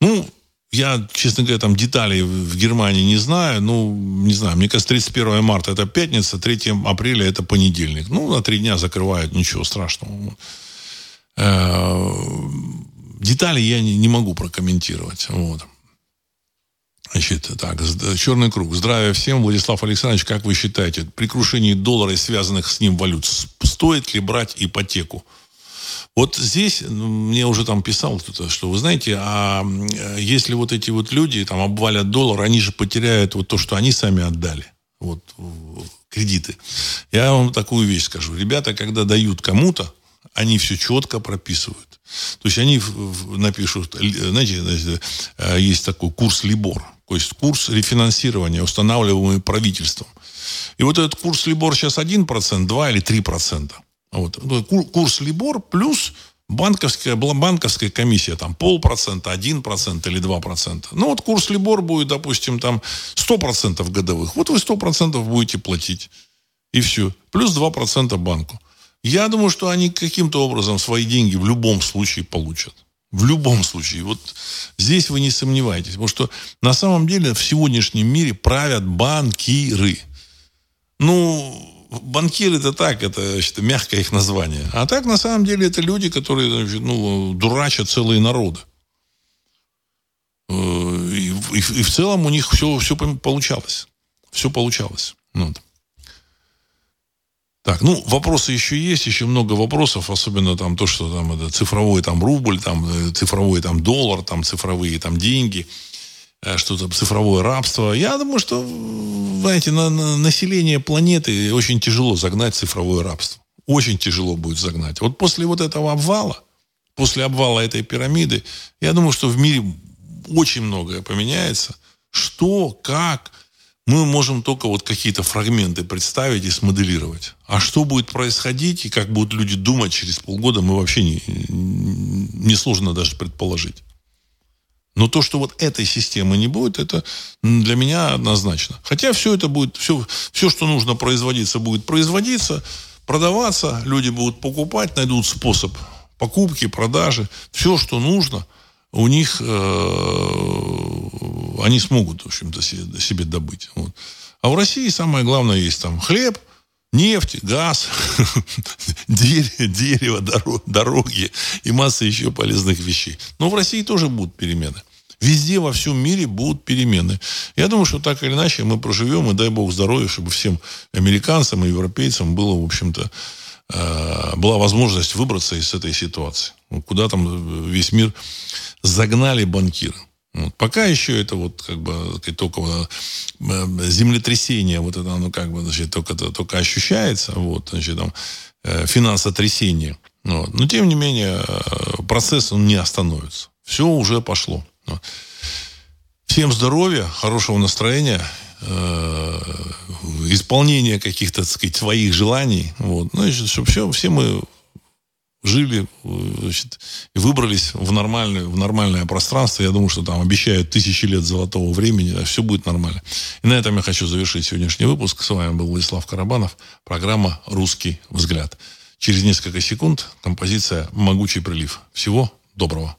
Ну, я, честно говоря, там деталей в Германии не знаю. Ну, не знаю. Мне кажется, 31 марта это пятница, 3 апреля это понедельник. Ну, на три дня закрывают, ничего страшного. Э, детали я не, могу прокомментировать. Вот. Значит, так, черный круг. Здравия всем. Владислав Александрович, как вы считаете, при крушении доллара и связанных с ним валют, стоит ли брать ипотеку? Вот здесь мне уже там писал кто-то, что вы знаете, а если вот эти вот люди там обвалят доллар, они же потеряют вот то, что они сами отдали. Вот кредиты. Я вам такую вещь скажу. Ребята, когда дают кому-то, они все четко прописывают. То есть они напишут, знаете, э, есть такой курс Либор, то есть курс рефинансирования, устанавливаемый правительством. И вот этот курс Либор сейчас 1%, 2 или 3%. Вот. Ну, курс Либор плюс банковская, банковская комиссия, там полпроцента, один процент или два процента. Ну вот курс Либор будет, допустим, там сто процентов годовых. Вот вы сто процентов будете платить. И все. Плюс два процента банку. Я думаю, что они каким-то образом свои деньги в любом случае получат. В любом случае. Вот здесь вы не сомневайтесь. Потому что на самом деле в сегодняшнем мире правят банкиры. Ну, банкиры это так, это значит, мягкое их название. А так, на самом деле, это люди, которые ну, дурачат целые народы. Э, и, и, и в целом у них все, все получалось. Все получалось. Вот. Так, ну, вопросы еще есть, еще много вопросов, особенно там то, что там это цифровой там рубль, там э, цифровой там доллар, там цифровые там деньги, э, что-то цифровое рабство. Я думаю, что, знаете, на, на население планеты очень тяжело загнать цифровое рабство. Очень тяжело будет загнать. Вот после вот этого обвала, после обвала этой пирамиды, я думаю, что в мире очень многое поменяется. Что, как, мы можем только вот какие-то фрагменты представить и смоделировать. А что будет происходить и как будут люди думать через полгода, мы вообще не, не сложно даже предположить. Но то, что вот этой системы не будет, это для меня однозначно. Хотя все это будет, все, все, что нужно производиться, будет производиться, продаваться, люди будут покупать, найдут способ покупки, продажи, все, что нужно – у них э, они смогут, в общем-то, себе, себе добыть. Вот. А в России самое главное есть там хлеб, нефть, газ, дерево, дороги и масса еще полезных вещей. Но в России тоже будут перемены. Везде во всем мире будут перемены. Я думаю, что так или иначе мы проживем, и дай бог здоровья, чтобы всем американцам и европейцам было, в общем-то, Э, была возможность выбраться из этой ситуации. Ну, куда там весь мир загнали банкиры. Вот. Пока еще это вот как бы только э, землетрясение, вот это оно как бы значит, только, только ощущается, вот, значит, там, э, финансотрясение. Вот. Но тем не менее процесс он не остановится. Все уже пошло. Вот. Всем здоровья, хорошего настроения э, исполнения каких-то, так сказать, своих желаний. Вот. Ну, значит, чтобы все, все мы жили значит, выбрались в нормальное, в нормальное пространство. Я думаю, что там обещают тысячи лет золотого времени, а все будет нормально. И на этом я хочу завершить сегодняшний выпуск. С вами был Владислав Карабанов, программа «Русский взгляд». Через несколько секунд композиция «Могучий прилив». Всего доброго.